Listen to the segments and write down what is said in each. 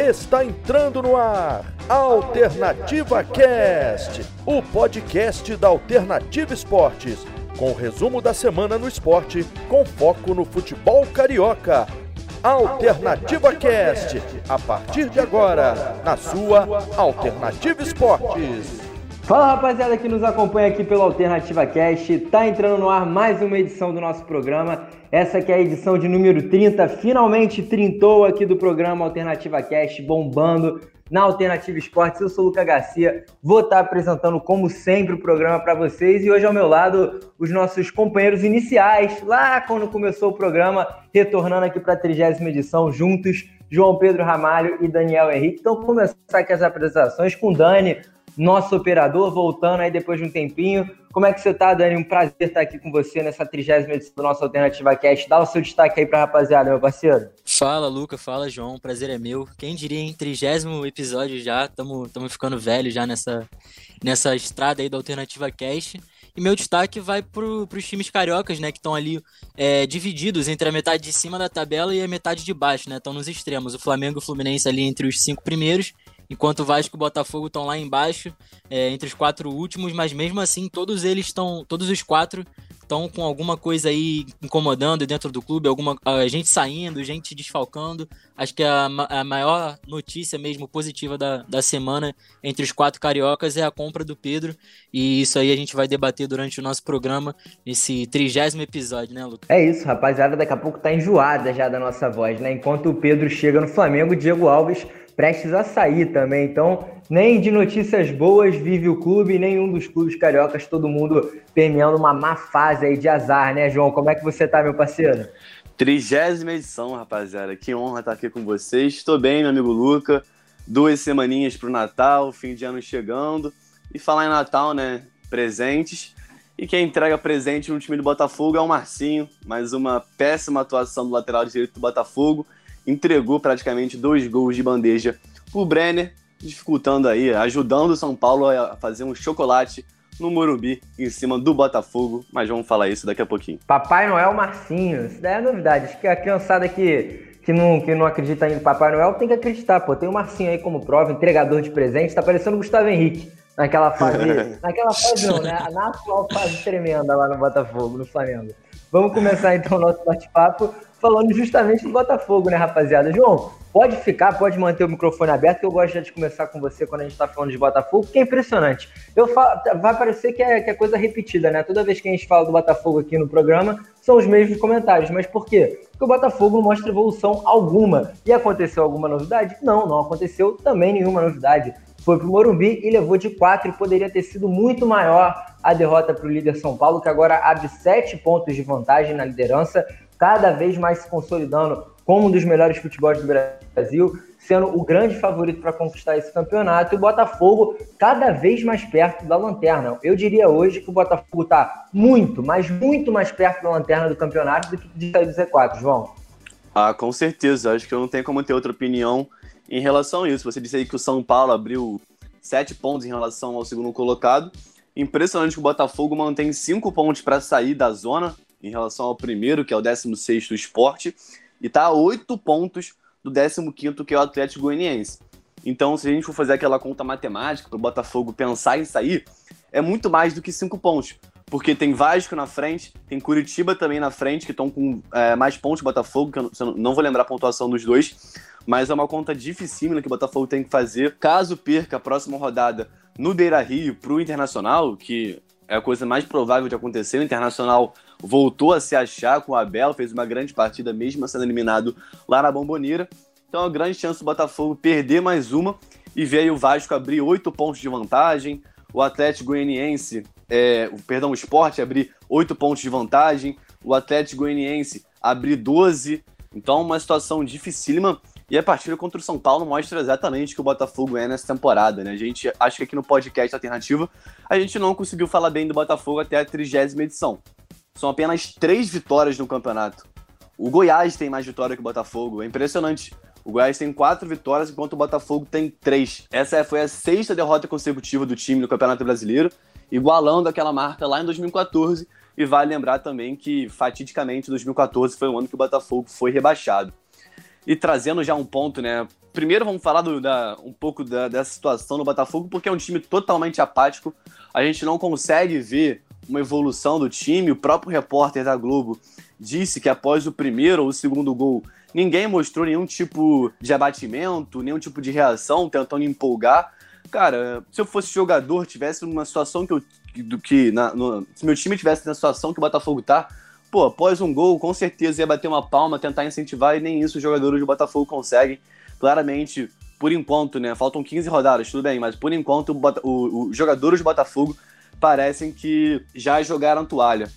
Está entrando no ar Alternativa Cast, o podcast da Alternativa Esportes, com o resumo da semana no esporte, com foco no futebol carioca. Alternativa Cast, a partir de agora, na sua Alternativa Esportes. Fala rapaziada que nos acompanha aqui pelo Alternativa Cast, tá entrando no ar mais uma edição do nosso programa. Essa que é a edição de número 30, finalmente trintou aqui do programa Alternativa Cast, bombando na Alternativa Esportes. Eu sou o Luca Garcia, vou estar apresentando como sempre o programa para vocês e hoje ao meu lado os nossos companheiros iniciais, lá quando começou o programa, retornando aqui para a trigésima edição juntos, João Pedro Ramalho e Daniel Henrique. Então, começar aqui as apresentações com Dani nosso operador, voltando aí depois de um tempinho. Como é que você tá, Dani? Um prazer estar aqui com você nessa trigésima edição do nosso Alternativa Cast. Dá o seu destaque aí pra rapaziada, meu parceiro. Fala, Luca. Fala, João. Prazer é meu. Quem diria em trigésimo episódio já, estamos ficando velho já nessa, nessa estrada aí do Alternativa Cast. E meu destaque vai para os times cariocas, né? Que estão ali é, divididos entre a metade de cima da tabela e a metade de baixo, né? Estão nos extremos. O Flamengo e o Fluminense ali entre os cinco primeiros enquanto Vasco e Botafogo estão lá embaixo, é, entre os quatro últimos, mas mesmo assim todos eles estão, todos os quatro estão com alguma coisa aí incomodando dentro do clube, alguma a gente saindo, gente desfalcando. Acho que a, a maior notícia mesmo positiva da, da semana entre os quatro cariocas é a compra do Pedro. E isso aí a gente vai debater durante o nosso programa, nesse trigésimo episódio, né, Lucas? É isso, rapaziada. Daqui a pouco tá enjoada já da nossa voz, né? Enquanto o Pedro chega no Flamengo, o Diego Alves prestes a sair também. Então, nem de notícias boas vive o clube, nenhum dos clubes cariocas, todo mundo permeando uma má fase aí de azar, né, João? Como é que você tá, meu parceiro? Trigésima edição, rapaziada. Que honra estar aqui com vocês. Estou bem, meu amigo Luca. Duas semaninhas pro Natal, fim de ano chegando. E falar em Natal, né? Presentes. E quem entrega presente no time do Botafogo é o Marcinho. Mais uma péssima atuação do lateral direito do Botafogo entregou praticamente dois gols de bandeja pro Brenner, dificultando aí, ajudando o São Paulo a fazer um chocolate no Morumbi em cima do Botafogo, mas vamos falar isso daqui a pouquinho. Papai Noel Marcinho, isso daí é novidade, acho que a criançada que, que, não, que não acredita em Papai Noel tem que acreditar, pô, tem o Marcinho aí como prova, entregador de presentes, tá parecendo o Gustavo Henrique naquela fase, naquela fase não, né, na atual fase tremenda lá no Botafogo, no Flamengo. Vamos começar então o nosso bate-papo falando justamente do Botafogo, né, rapaziada? João, pode ficar, pode manter o microfone aberto, que eu gosto de começar com você quando a gente tá falando de Botafogo, que é impressionante. Eu falo, vai parecer que é, que é coisa repetida, né? Toda vez que a gente fala do Botafogo aqui no programa, são os mesmos comentários. Mas por quê? Porque o Botafogo não mostra evolução alguma. E aconteceu alguma novidade? Não, não aconteceu também nenhuma novidade. Foi pro Morumbi e levou de 4 e poderia ter sido muito maior a derrota para o líder São Paulo, que agora abre 7 pontos de vantagem na liderança cada vez mais se consolidando como um dos melhores futebols do Brasil, sendo o grande favorito para conquistar esse campeonato, e o Botafogo cada vez mais perto da lanterna. Eu diria hoje que o Botafogo está muito, mas muito mais perto da lanterna do campeonato do que de sair do Z4, João. Ah, com certeza. Acho que eu não tenho como ter outra opinião em relação a isso. Você disse aí que o São Paulo abriu sete pontos em relação ao segundo colocado. Impressionante que o Botafogo mantém cinco pontos para sair da zona em relação ao primeiro, que é o 16 Esporte, e está a 8 pontos do 15 que é o Atlético Goianiense. Então, se a gente for fazer aquela conta matemática para o Botafogo pensar em sair, é muito mais do que 5 pontos. Porque tem Vasco na frente, tem Curitiba também na frente, que estão com é, mais pontos Botafogo, que eu não, vou lembrar a pontuação dos dois, mas é uma conta dificílima que o Botafogo tem que fazer. Caso perca a próxima rodada no Beira Rio para o Internacional, que é a coisa mais provável de acontecer, o Internacional voltou a se achar com o Abel, fez uma grande partida mesmo sendo eliminado lá na Bomboneira. Então, é uma grande chance do Botafogo perder mais uma e ver o Vasco abrir oito pontos de vantagem, o Atlético Goianiense, é, perdão, o Sport abrir oito pontos de vantagem, o Atlético Goianiense abrir 12. Então, uma situação dificílima. E a partida contra o São Paulo mostra exatamente o que o Botafogo é nessa temporada, né? A gente, acho que aqui no podcast Alternativa, a gente não conseguiu falar bem do Botafogo até a trigésima edição. São apenas três vitórias no campeonato. O Goiás tem mais vitória que o Botafogo. É impressionante. O Goiás tem quatro vitórias, enquanto o Botafogo tem três. Essa foi a sexta derrota consecutiva do time no Campeonato Brasileiro, igualando aquela marca lá em 2014. E vale lembrar também que, fatidicamente, 2014 foi o ano que o Botafogo foi rebaixado. E trazendo já um ponto, né, primeiro vamos falar do, da, um pouco da, dessa situação no Botafogo, porque é um time totalmente apático. A gente não consegue ver uma evolução do time. O próprio repórter da Globo disse que após o primeiro ou o segundo gol, ninguém mostrou nenhum tipo de abatimento, nenhum tipo de reação, tentando empolgar. Cara, se eu fosse jogador, tivesse numa situação que eu. Do que na, no, se meu time tivesse na situação que o Botafogo tá, pô, após um gol, com certeza ia bater uma palma, tentar incentivar, e nem isso os jogadores do Botafogo conseguem. Claramente, por enquanto, né? Faltam 15 rodadas, tudo bem, mas por enquanto os jogadores do Botafogo parecem que já jogaram toalha.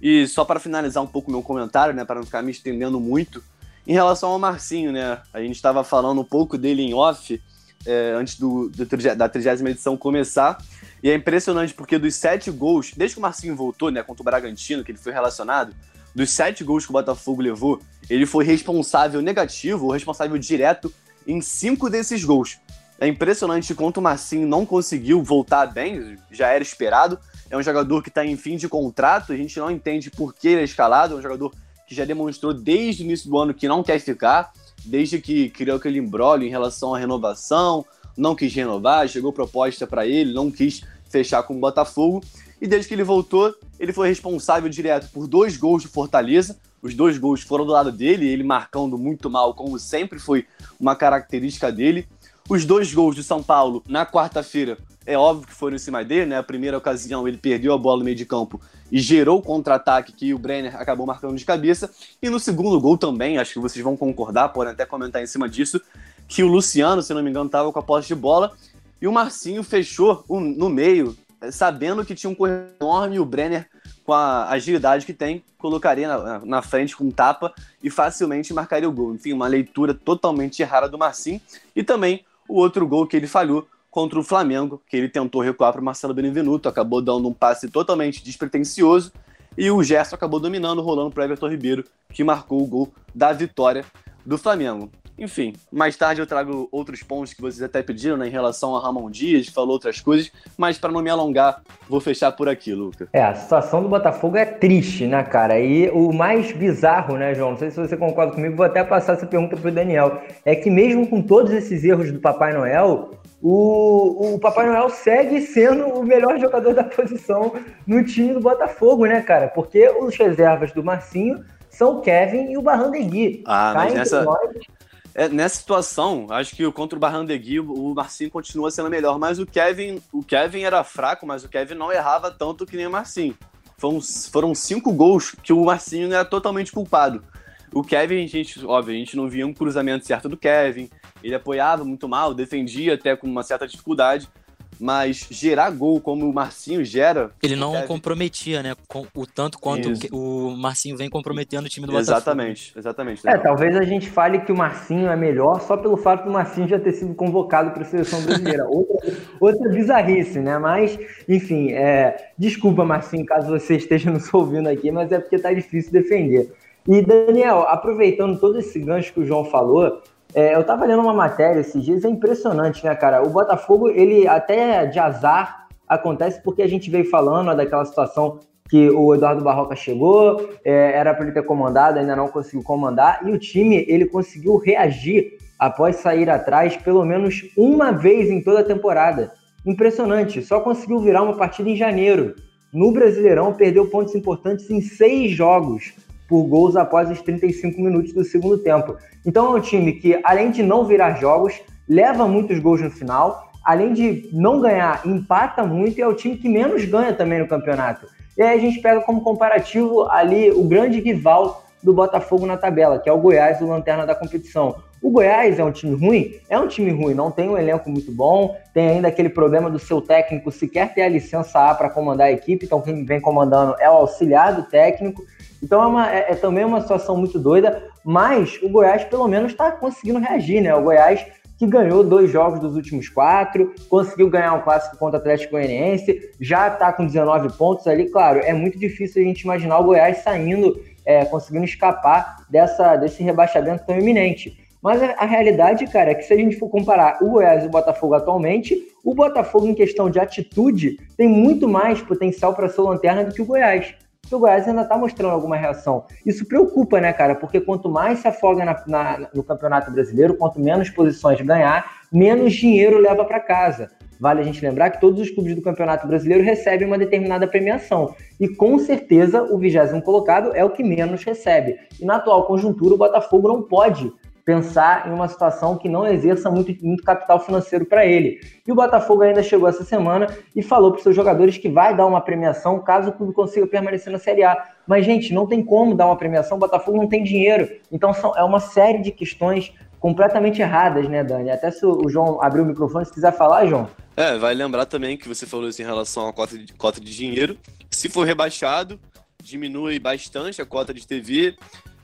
E só para finalizar um pouco meu comentário, né, para não ficar me estendendo muito, em relação ao Marcinho, né, a gente estava falando um pouco dele em off é, antes do, do, da 30 edição começar, e é impressionante porque dos sete gols, desde que o Marcinho voltou, né, contra o Bragantino, que ele foi relacionado, dos sete gols que o Botafogo levou, ele foi responsável negativo ou responsável direto em cinco desses gols. É impressionante quanto o Marcinho não conseguiu voltar bem, já era esperado. É um jogador que está em fim de contrato, a gente não entende por que ele é escalado. É um jogador que já demonstrou desde o início do ano que não quer ficar, desde que criou aquele embrólio em relação à renovação, não quis renovar, chegou proposta para ele, não quis fechar com o Botafogo. E desde que ele voltou, ele foi responsável direto por dois gols de Fortaleza. Os dois gols foram do lado dele, ele marcando muito mal, como sempre foi uma característica dele. Os dois gols de São Paulo na quarta-feira, é óbvio que foram em cima dele, né? A primeira ocasião ele perdeu a bola no meio de campo e gerou o contra-ataque que o Brenner acabou marcando de cabeça. E no segundo gol também, acho que vocês vão concordar, podem até comentar em cima disso, que o Luciano, se não me engano, estava com a posse de bola e o Marcinho fechou no meio, sabendo que tinha um corredor enorme e o Brenner, com a agilidade que tem, colocaria na, na, frente com tapa e facilmente marcaria o gol. Enfim, uma leitura totalmente errada do Marcinho. E também o outro gol que ele falhou contra o Flamengo, que ele tentou recuar para o Marcelo Benevenuto, acabou dando um passe totalmente despretensioso e o Gerson acabou dominando, rolando para Everton Ribeiro, que marcou o gol da vitória do Flamengo. Enfim, mais tarde eu trago outros pontos que vocês até pediram né, em relação a Ramon Dias, falou outras coisas, mas para não me alongar, vou fechar por aqui, Luca. É, a situação do Botafogo é triste, né, cara? E o mais bizarro, né, João? Não sei se você concorda comigo, vou até passar essa pergunta pro Daniel. É que mesmo com todos esses erros do Papai Noel, o, o Papai Noel segue sendo o melhor jogador da posição no time do Botafogo, né, cara? Porque os reservas do Marcinho são o Kevin e o Barrandegui. Ah, mas nessa... Nós é, nessa situação, acho que contra o Barrandegui, o Marcinho continua sendo melhor, mas o Kevin, o Kevin era fraco, mas o Kevin não errava tanto que nem o Marcinho. Foram, foram cinco gols que o Marcinho era totalmente culpado. O Kevin, a gente, óbvio, a gente não via um cruzamento certo do Kevin, ele apoiava muito mal, defendia até com uma certa dificuldade, mas gerar gol como o Marcinho gera. Ele não deve... comprometia, né? Com, o tanto quanto Isso. o Marcinho vem comprometendo o time do exatamente, Botafogo. Exatamente, exatamente. É, talvez a gente fale que o Marcinho é melhor só pelo fato do Marcinho já ter sido convocado para a seleção brasileira. outra, outra bizarrice, né? Mas, enfim, é... desculpa, Marcinho, caso você esteja nos ouvindo aqui, mas é porque tá difícil defender. E, Daniel, aproveitando todo esse gancho que o João falou, é, eu tava lendo uma matéria esses dias, é impressionante, né, cara? O Botafogo, ele até de azar acontece porque a gente veio falando ó, daquela situação que o Eduardo Barroca chegou, é, era para ele ter comandado, ainda não conseguiu comandar, e o time ele conseguiu reagir após sair atrás pelo menos uma vez em toda a temporada. Impressionante, só conseguiu virar uma partida em janeiro. No Brasileirão, perdeu pontos importantes em seis jogos por gols após os 35 minutos do segundo tempo. Então é um time que, além de não virar jogos, leva muitos gols no final, além de não ganhar, empata muito e é o time que menos ganha também no campeonato. E aí a gente pega como comparativo ali o grande rival do Botafogo na tabela, que é o Goiás, o lanterna da competição. O Goiás é um time ruim? É um time ruim, não tem um elenco muito bom, tem ainda aquele problema do seu técnico sequer ter a licença A para comandar a equipe, então quem vem comandando é o auxiliar do técnico. Então é, uma, é, é também uma situação muito doida, mas o Goiás pelo menos está conseguindo reagir, né? O Goiás que ganhou dois jogos dos últimos quatro, conseguiu ganhar um clássico contra o Atlético Goianiense, já está com 19 pontos ali. Claro, é muito difícil a gente imaginar o Goiás saindo, é, conseguindo escapar dessa, desse rebaixamento tão iminente. Mas a, a, realidade, cara, é que se a gente for comparar o Goiás e o Botafogo atualmente, o Botafogo, em questão de atitude, tem muito mais potencial para ser lanterna do que o Goiás. que o Goiás ainda está mostrando alguma reação. Isso preocupa, né, cara? Porque quanto mais se afoga na, na, no Campeonato Brasileiro, quanto menos posições ganhar, menos dinheiro leva para casa. Vale a gente lembrar que todos os clubes do Campeonato Brasileiro recebem uma determinada premiação. E com certeza o vigésimo colocado é o que menos recebe. E na atual conjuntura, o Botafogo não pode pensar em uma situação que não exerça muito, muito capital financeiro para ele. E o Botafogo ainda chegou essa semana e falou para os seus jogadores que vai dar uma premiação caso o clube consiga permanecer na Série A. Mas, gente, não tem como dar uma premiação, o Botafogo não tem dinheiro. Então, são, é uma série de questões completamente erradas, né, Dani? Até se o João abrir o microfone, se quiser falar, João. É, vai lembrar também que você falou isso em relação à cota de, cota de dinheiro. Se for rebaixado, diminui bastante a cota de TV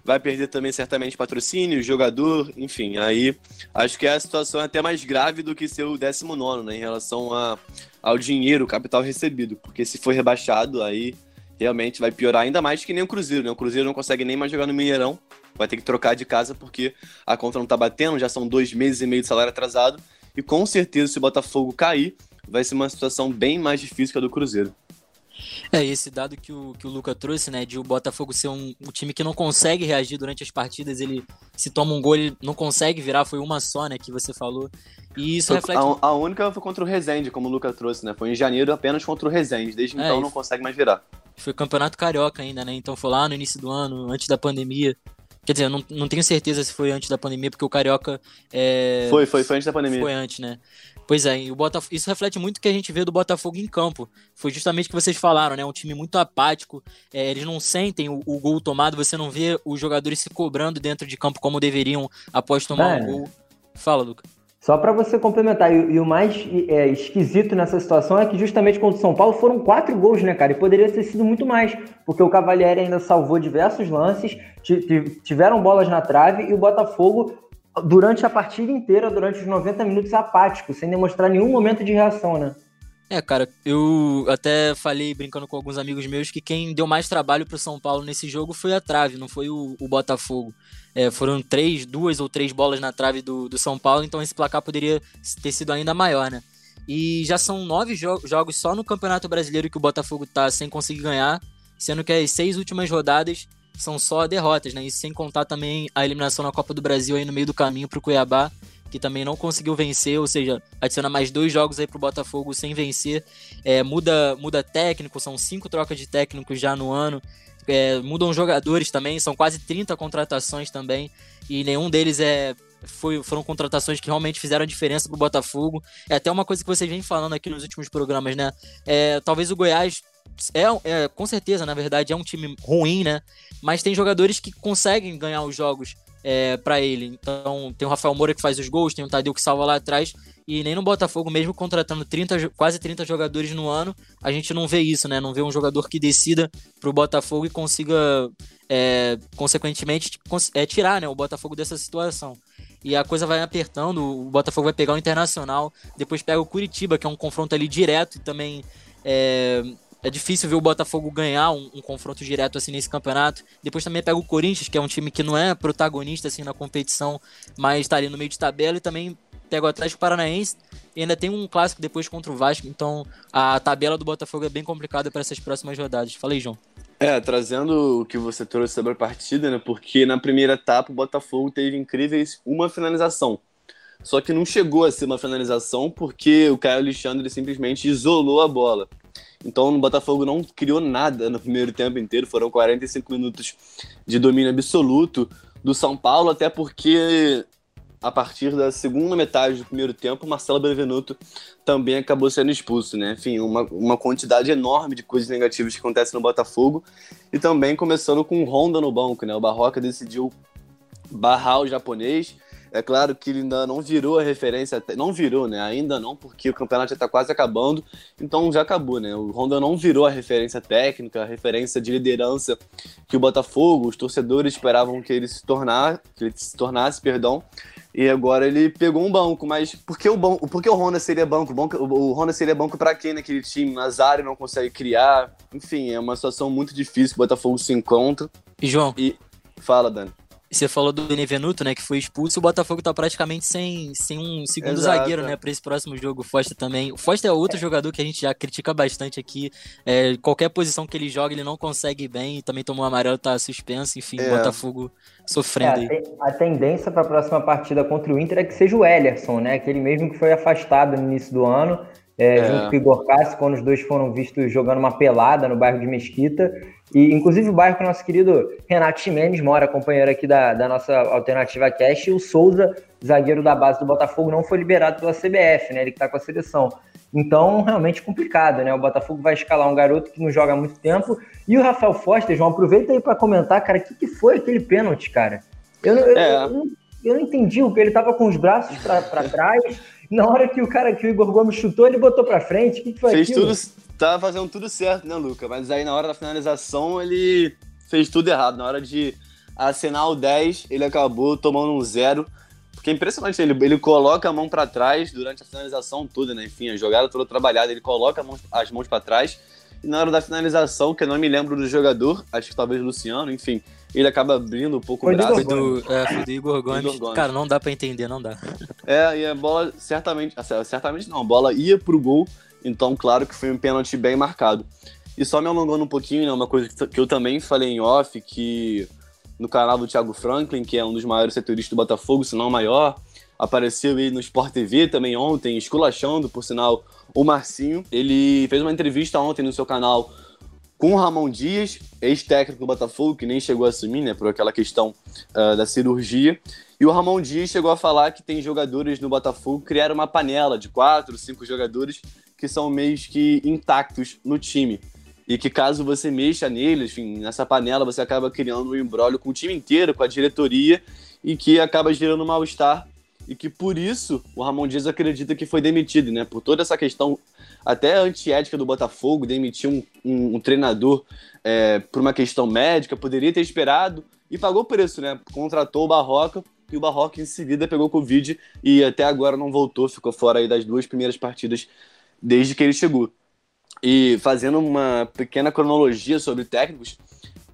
vai perder também certamente patrocínio, jogador, enfim. Aí acho que a situação é até mais grave do que ser o 19, né, em relação a, ao dinheiro, capital recebido, porque se for rebaixado, aí realmente vai piorar ainda mais que nem o Cruzeiro, né? O Cruzeiro não consegue nem mais jogar no Mineirão, vai ter que trocar de casa porque a conta não tá batendo, já são dois meses e meio de salário atrasado, e com certeza se o Botafogo cair, vai ser uma situação bem mais difícil que a do Cruzeiro. É, esse dado que o, que o Luca trouxe, né, de o Botafogo ser um, um time que não consegue reagir durante as partidas, ele se toma um gol, ele não consegue virar, foi uma só, né, que você falou. E isso foi, reflete. A, a, única foi contra o Rezende, como o Luca trouxe, né? Foi em janeiro apenas contra o Rezende. Desde é, então não consegue mais virar. Foi campeonato carioca ainda, né? Então foi lá no início do ano, antes da pandemia. Quer dizer, eu não, não tenho certeza se foi antes da pandemia, porque o Carioca. É... Foi, foi, foi antes da pandemia. Foi antes, né? Pois é, e o Botafogo, isso reflete muito o que a gente vê do Botafogo em campo. Foi justamente o que vocês falaram, né? Um time muito apático, é, eles não sentem o, o, gol tomado, você não vê os jogadores se cobrando dentro de campo como deveriam após tomar é. um gol. Fala, Luca. Só para você complementar, e, e o mais é, esquisito nessa situação é que justamente contra o São Paulo foram quatro gols, né, cara? E poderia ter sido muito mais, porque o Cavalieri ainda salvou diversos lances, tiveram bolas na trave e o Botafogo durante a partida inteira, durante os 90 minutos, apático, sem demonstrar nenhum momento de reação, né? É, cara, eu até falei brincando com alguns amigos meus que quem deu mais trabalho pro São Paulo nesse jogo foi a trave, não foi o, o Botafogo. É, foram três, duas ou três bolas na trave do, do São Paulo, então esse placar poderia ter sido ainda maior, né? E já são nove jo jogos só no Campeonato Brasileiro que o Botafogo tá sem conseguir ganhar, sendo que as seis últimas rodadas são só derrotas, né? E sem contar também a eliminação na Copa do Brasil aí no meio do caminho pro Cuiabá, que também não conseguiu vencer, ou seja, adiciona mais dois jogos aí pro Botafogo sem vencer. É, muda, muda técnico, são cinco trocas de técnicos já no ano. É, mudam jogadores também, são quase 30 contratações também, e nenhum deles é foi, foram contratações que realmente fizeram a diferença pro Botafogo. É até uma coisa que vocês vêm falando aqui nos últimos programas, né? É, talvez o Goiás é, é, com certeza, na verdade, é um time ruim, né? Mas tem jogadores que conseguem ganhar os jogos é, para ele. Então, tem o Rafael Moura que faz os gols, tem o Tadeu que salva lá atrás. E nem no Botafogo, mesmo contratando 30, quase 30 jogadores no ano, a gente não vê isso, né? Não vê um jogador que decida pro Botafogo e consiga, é, consequentemente, é, tirar né, o Botafogo dessa situação. E a coisa vai apertando, o Botafogo vai pegar o Internacional, depois pega o Curitiba, que é um confronto ali direto e também é, é difícil ver o Botafogo ganhar um, um, confronto direto assim nesse campeonato. Depois também pega o Corinthians, que é um time que não é protagonista assim na competição, mas está ali no meio de tabela e também pega o Atlético Paranaense e ainda tem um clássico depois contra o Vasco. Então a tabela do Botafogo é bem complicada para essas próximas rodadas. Falei, João. É, trazendo o que você trouxe sobre a partida, né? Porque na primeira etapa o Botafogo teve incríveis uma finalização. Só que não chegou a ser uma finalização porque o Caio Alexandre simplesmente isolou a bola. Então o Botafogo não criou nada no primeiro tempo inteiro, foram 45 minutos de domínio absoluto do São Paulo, até porque a partir da segunda metade do primeiro tempo, Marcelo Benvenuto também acabou sendo expulso, né? Enfim, uma, uma quantidade enorme de coisas negativas que acontecem no Botafogo e também começando com o Honda no banco, né? O Barroca decidiu barrar o japonês é claro que ele ainda não virou a referência, não virou, né? Ainda não, porque o campeonato já está quase acabando, então já acabou, né? O Honda não virou a referência técnica, a referência de liderança que o Botafogo, os torcedores esperavam que ele se tornar, que ele se tornasse, perdão. E agora ele pegou um banco, mas por que o, banco, por que o Honda seria banco? O Honda seria banco para quem naquele time? Nazário não consegue criar. Enfim, é uma situação muito difícil que o Botafogo se encontra. E João? E fala, Dani você falou do Benevenuto, né, que foi expulso, o Botafogo tá praticamente sem, sem um segundo Exato. zagueiro, né, para esse próximo jogo. O Foster também. O Foster é outro é. jogador que a gente já critica bastante aqui. É, qualquer posição que ele joga, ele não consegue bem. Também tomou amarelo, tá suspenso. Enfim, é. Botafogo sofrendo é, a, a tendência para a próxima partida contra o Inter é que seja o Ellerson, né, aquele mesmo que foi afastado no início do ano. É, é. junto com o Igor Cássio, quando os dois foram vistos jogando uma pelada no bairro de Mesquita. E, inclusive, o bairro que o nosso querido Renato Ximenes mora, companheiro aqui da, da nossa Alternativa Cash, e o Souza, zagueiro da base do Botafogo, não foi liberado pela CBF, né? Ele que tá com a seleção. Então, realmente complicado, né? O Botafogo vai escalar um garoto que não joga há muito tempo. E o Rafael Foster, João, aproveita aí para comentar, cara, o que, que foi aquele pênalti, cara? Eu, eu, é. eu, eu, eu não entendi, porque ele tava com os braços para trás. Na hora que o cara que o Igor Gomes chutou, ele botou para frente. O que, que foi Fez aquilo? tudo, tava fazendo tudo certo, né, Luca? Mas aí na hora da finalização ele fez tudo errado. Na hora de assinar o 10, ele acabou tomando um zero. Porque é impressionante, ele, ele coloca a mão para trás durante a finalização toda, né? Enfim, a jogada toda trabalhada, ele coloca mão, as mãos para trás. E na hora da finalização, que eu não me lembro do jogador, acho que talvez Luciano, enfim, ele acaba abrindo um pouco o braço. Foi do, é, foi do Igor Gomes. Igor Gomes. Cara, não dá para entender, não dá. É, e a bola certamente, certamente não, a bola ia pro gol, então, claro que foi um pênalti bem marcado. E só me alongando um pouquinho, né, uma coisa que eu também falei em off, que no canal do Thiago Franklin, que é um dos maiores setoristas do Botafogo, se não o maior, apareceu aí no Sport TV também ontem, esculachando, por sinal, o Marcinho. Ele fez uma entrevista ontem no seu canal com o Ramon Dias, ex-técnico do Botafogo, que nem chegou a assumir, né, por aquela questão uh, da cirurgia. E o Ramon Dias chegou a falar que tem jogadores no Botafogo que criaram uma panela de quatro, cinco jogadores que são meio que intactos no time. E que caso você mexa neles, enfim, nessa panela, você acaba criando um embrólio com o time inteiro, com a diretoria, e que acaba gerando mal-estar. E que por isso o Ramon Dias acredita que foi demitido, né? Por toda essa questão até antiética do Botafogo, demitir um, um, um treinador é, por uma questão médica, poderia ter esperado e pagou preço, né? Contratou o Barroca e o Barroca em seguida pegou Covid e até agora não voltou, ficou fora aí das duas primeiras partidas desde que ele chegou. E fazendo uma pequena cronologia sobre técnicos,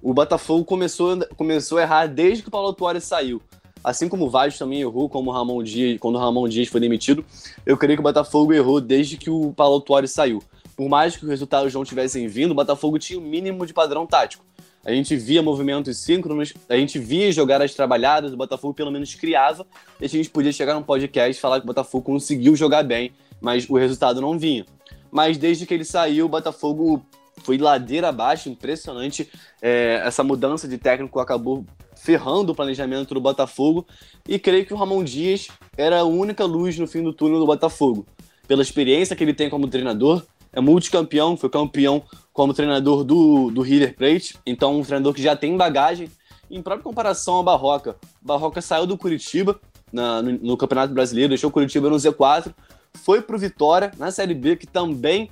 o Botafogo começou, começou a errar desde que o Paulo Tuori saiu. Assim como o Vasco também errou, como o Ramon Dias, quando o Ramon Dias foi demitido, eu creio que o Botafogo errou desde que o Paulo Tuori saiu. Por mais que os resultados não tivessem vindo, o Botafogo tinha o um mínimo de padrão tático. A gente via movimentos síncronos, a gente via jogadas trabalhadas, o Botafogo pelo menos criava, e a gente podia chegar num podcast e falar que o Botafogo conseguiu jogar bem, mas o resultado não vinha. Mas desde que ele saiu, o Botafogo foi ladeira abaixo, impressionante. É, essa mudança de técnico acabou ferrando o planejamento do Botafogo. E creio que o Ramon Dias era a única luz no fim do túnel do Botafogo. Pela experiência que ele tem como treinador, é multicampeão, foi campeão como treinador do, do River Plate, então um treinador que já tem bagagem. Em própria comparação ao Barroca, Barroca saiu do Curitiba na, no, no Campeonato Brasileiro, deixou o Curitiba no Z4, foi pro Vitória na Série B, que também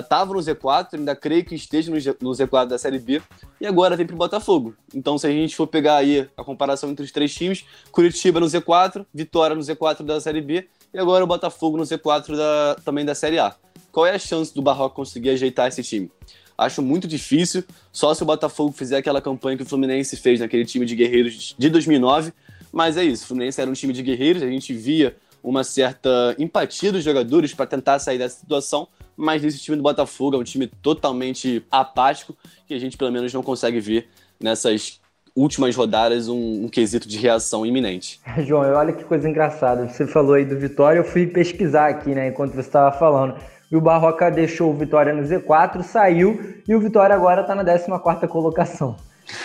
estava uh, no Z4, ainda creio que esteja no, no Z4 da Série B, e agora vem pro Botafogo. Então, se a gente for pegar aí a comparação entre os três times, Curitiba no Z4, Vitória no Z4 da Série B, e agora o Botafogo no Z4 da, também da Série A. Qual é a chance do Barroco conseguir ajeitar esse time? Acho muito difícil, só se o Botafogo fizer aquela campanha que o Fluminense fez naquele time de guerreiros de 2009, mas é isso, o Fluminense era um time de guerreiros, a gente via uma certa empatia dos jogadores para tentar sair dessa situação, mas esse time do Botafogo é um time totalmente apático que a gente pelo menos não consegue ver nessas últimas rodadas um, um quesito de reação iminente. João, olha que coisa engraçada. Você falou aí do Vitória, eu fui pesquisar aqui, né, enquanto você estava falando. E o Barroca deixou o Vitória no Z4, saiu e o Vitória agora está na 14 colocação.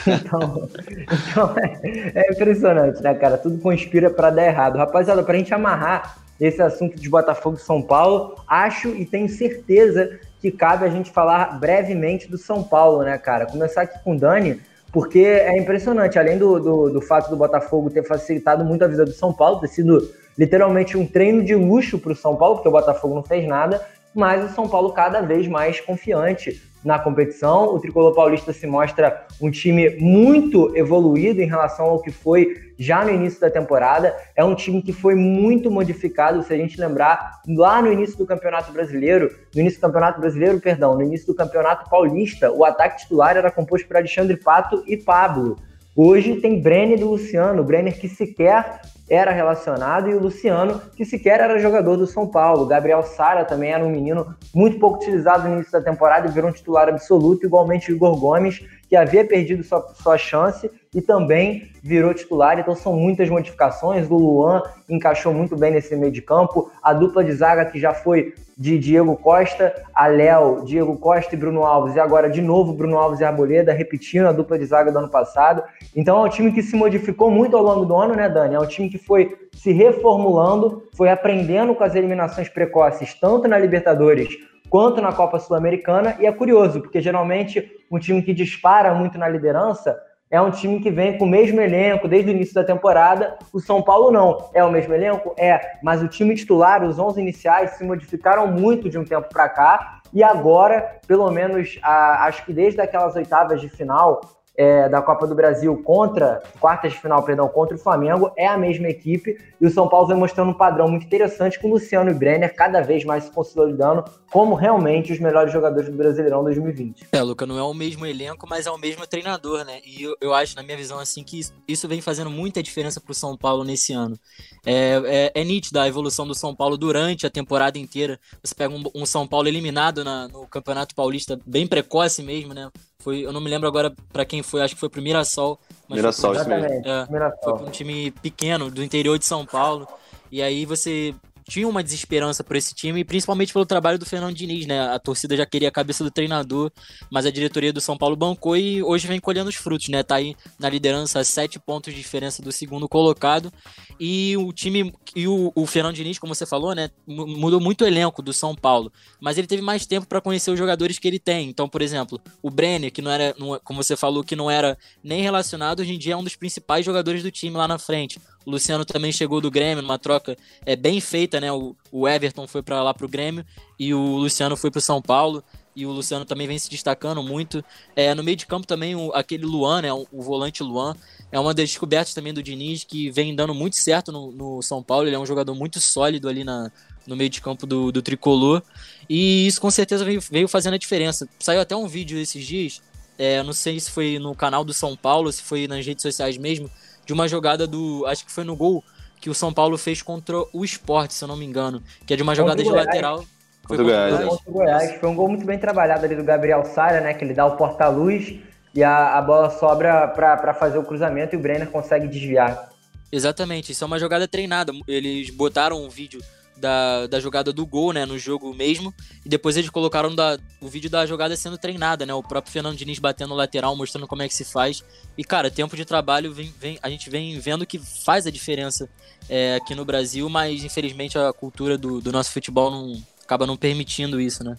Então, então é, é, impressionante, né, cara? Tudo conspira para dar errado. Rapaziada, para a gente amarrar esse assunto de Botafogo e São Paulo, acho e tenho certeza que cabe a gente falar brevemente do São Paulo, né, cara? Começar aqui com o Dani, porque é impressionante, além do, do, do fato do Botafogo ter facilitado muito a vida do São Paulo, ter sido literalmente um treino de luxo para o São Paulo, porque o Botafogo não fez nada, mas o São Paulo cada vez mais confiante na competição. O tricolor paulista se mostra um time muito evoluído em relação ao que foi já no início da temporada. É um time que foi muito modificado, se a gente lembrar, lá no início do Campeonato Brasileiro, no início do Campeonato Brasileiro, perdão, no início do Campeonato Paulista, o ataque titular era composto por Alexandre Pato e Pablo. Hoje tem Brenner e Luciano, Brenner que sequer era relacionado e o Luciano, que sequer era jogador do São Paulo. Gabriel Sara também era um menino muito pouco utilizado no início da temporada e virou um titular absoluto, igualmente Igor Gomes, que havia perdido sua, sua chance e também virou titular. Então são muitas modificações. O Luan encaixou muito bem nesse meio de campo. A dupla de zaga que já foi de Diego Costa, a Léo, Diego Costa e Bruno Alves. E agora de novo Bruno Alves e Arboleda, repetindo a dupla de zaga do ano passado. Então é um time que se modificou muito ao longo do ano, né, Dani? É um time que foi se reformulando, foi aprendendo com as eliminações precoces, tanto na Libertadores quanto na Copa Sul-Americana. E é curioso, porque geralmente um time que dispara muito na liderança é um time que vem com o mesmo elenco desde o início da temporada. O São Paulo não. É o mesmo elenco? É. Mas o time titular, os 11 iniciais, se modificaram muito de um tempo para cá. E agora, pelo menos, a, acho que desde aquelas oitavas de final, é, da Copa do Brasil contra, quartas de final, perdão, contra o Flamengo, é a mesma equipe e o São Paulo vem mostrando um padrão muito interessante com o Luciano e Brenner cada vez mais se consolidando como realmente os melhores jogadores do Brasileirão 2020. É, Luca, não é o mesmo elenco, mas é o mesmo treinador, né? E eu, eu acho, na minha visão, assim, que isso vem fazendo muita diferença pro São Paulo nesse ano. É, é, é nítida a evolução do São Paulo durante a temporada inteira. Você pega um, um São Paulo eliminado na, no Campeonato Paulista bem precoce mesmo, né? Foi, eu não me lembro agora para quem foi, acho que foi pro Mirassol. Mas Mirassol, foi, isso mesmo. É, Mirassol. Foi um time pequeno, do interior de São Paulo. E aí você tinha uma desesperança por esse time, principalmente pelo trabalho do Fernando Diniz, né? A torcida já queria a cabeça do treinador, mas a diretoria do São Paulo bancou e hoje vem colhendo os frutos, né? Tá aí na liderança, sete pontos de diferença do segundo colocado. E o time, e o, o Fernando Diniz, como você falou, né? Mudou muito o elenco do São Paulo, mas ele teve mais tempo para conhecer os jogadores que ele tem. Então, por exemplo, o Brenner, que não era, como você falou, que não era nem relacionado, hoje em dia é um dos principais jogadores do time lá na frente. O Luciano também chegou do Grêmio, numa troca é, bem feita, né? O, o Everton foi para lá pro Grêmio e o Luciano foi pro São Paulo. E o Luciano também vem se destacando muito. É, no meio de campo também, o, aquele Luan, né? O, o, volante Luan, é uma das descobertas também do Diniz, que vem dando muito certo no, no São Paulo. Ele é um jogador muito sólido ali na, no meio de campo do, do tricolor. E isso com certeza veio, veio fazendo a diferença. Saiu até um vídeo esses dias, é, não sei se foi no canal do São Paulo, se foi nas redes sociais mesmo, de uma jogada do. Acho que foi no gol que o São Paulo fez contra o Sport, se eu não me engano. Que é de uma jogada de lateral. Foi contra o Goiás. Contra o Goiás. Foi um gol muito bem trabalhado ali do Gabriel Sara, né? Que ele dá o porta-luz e a, a bola sobra para fazer o cruzamento e o Brenner consegue desviar. Exatamente, isso é uma jogada treinada. Eles botaram um vídeo da, da jogada do gol, né, no jogo mesmo, e depois eles colocaram da, o vídeo da jogada sendo treinada, né, o próprio Fernando Diniz batendo no lateral, mostrando como é que se faz, e cara, tempo de trabalho, vem, vem, a gente vem vendo que faz a diferença é, aqui no Brasil, mas infelizmente a cultura do, do nosso futebol não, acaba não permitindo isso, né.